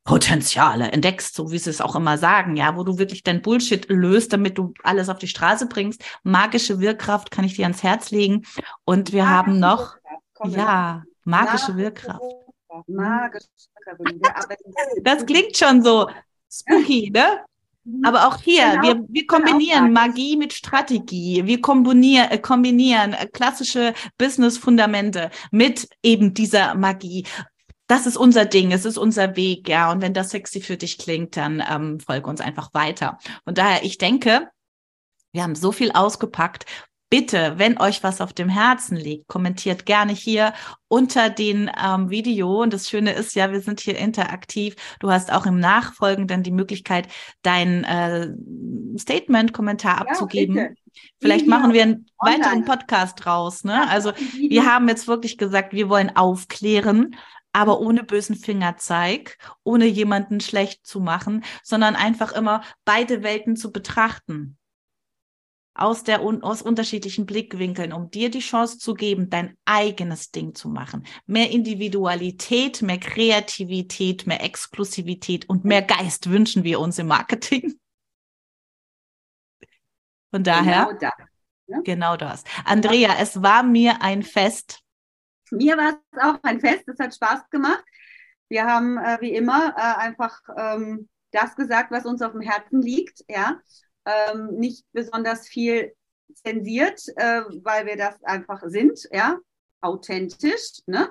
Potenziale entdeckst, so wie sie es auch immer sagen, ja, wo du wirklich dein Bullshit löst, damit du alles auf die Straße bringst. Magische Wirkkraft kann ich dir ans Herz legen. Und wir haben noch, ja, magische Magische Wirkkraft. Magische Wirkkraft. Das klingt schon so spooky, ne? Aber auch hier, Genau, wir, wir kombinieren auch Magie mit Strategie. Wir kombinieren, äh, kombinieren äh, klassische Business-Fundamente mit eben dieser Magie. Das ist unser Ding, es ist unser Weg, ja. Und wenn das sexy für dich klingt, dann ähm, folge uns einfach weiter. Von daher, ich denke, wir haben so viel ausgepackt. Bitte, wenn euch was auf dem Herzen liegt, kommentiert gerne hier unter den ähm, Video. Und das Schöne ist ja, wir sind hier interaktiv. Du hast auch im Nachfolgenden die Möglichkeit, dein äh, Statement, Kommentar Ja, abzugeben. bitte. Vielleicht Video machen wir einen online. weiteren Podcast draus. Ne? Also wir haben jetzt wirklich gesagt, wir wollen aufklären, aber ohne bösen Fingerzeig, ohne jemanden schlecht zu machen, sondern einfach immer beide Welten zu betrachten. Aus, der, aus unterschiedlichen Blickwinkeln, um dir die Chance zu geben, dein eigenes Ding zu machen. Mehr Individualität, mehr Kreativität, mehr Exklusivität und mehr Geist wünschen wir uns im Marketing. Von daher, Genau das. genau das. Andrea, es war mir ein Fest. Mir war es auch ein Fest, es hat Spaß gemacht. Wir haben äh, wie immer äh, einfach ähm, das gesagt, was uns auf dem Herzen liegt, ja. Ähm, nicht besonders viel zensiert, äh, weil wir das einfach sind, ja, authentisch, ne?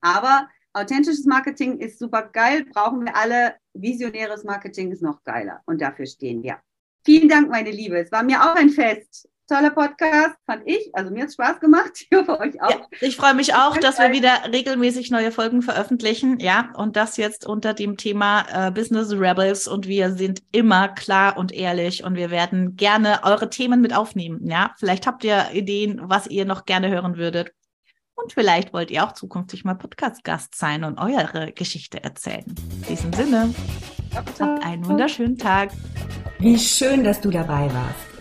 Aber Authentisches Marketing ist super geil, brauchen wir alle. Visionäres Marketing ist noch geiler und dafür stehen wir. Vielen Dank, meine Liebe. Es war mir auch ein Fest toller Podcast, fand ich. Also mir hat es Spaß gemacht. Ich hoffe euch auch. Ja, ich freue mich auch, dass wir wieder regelmäßig neue Folgen veröffentlichen. Ja, und das jetzt unter dem Thema äh, Business Rebels. Und wir sind immer klar und ehrlich und wir werden gerne eure Themen mit aufnehmen. Ja, vielleicht habt ihr Ideen, was ihr noch gerne hören würdet. Und vielleicht wollt ihr auch zukünftig mal Podcast-Gast sein und eure Geschichte erzählen. In diesem Sinne, habt einen wunderschönen Tag. Wie schön, dass du dabei warst.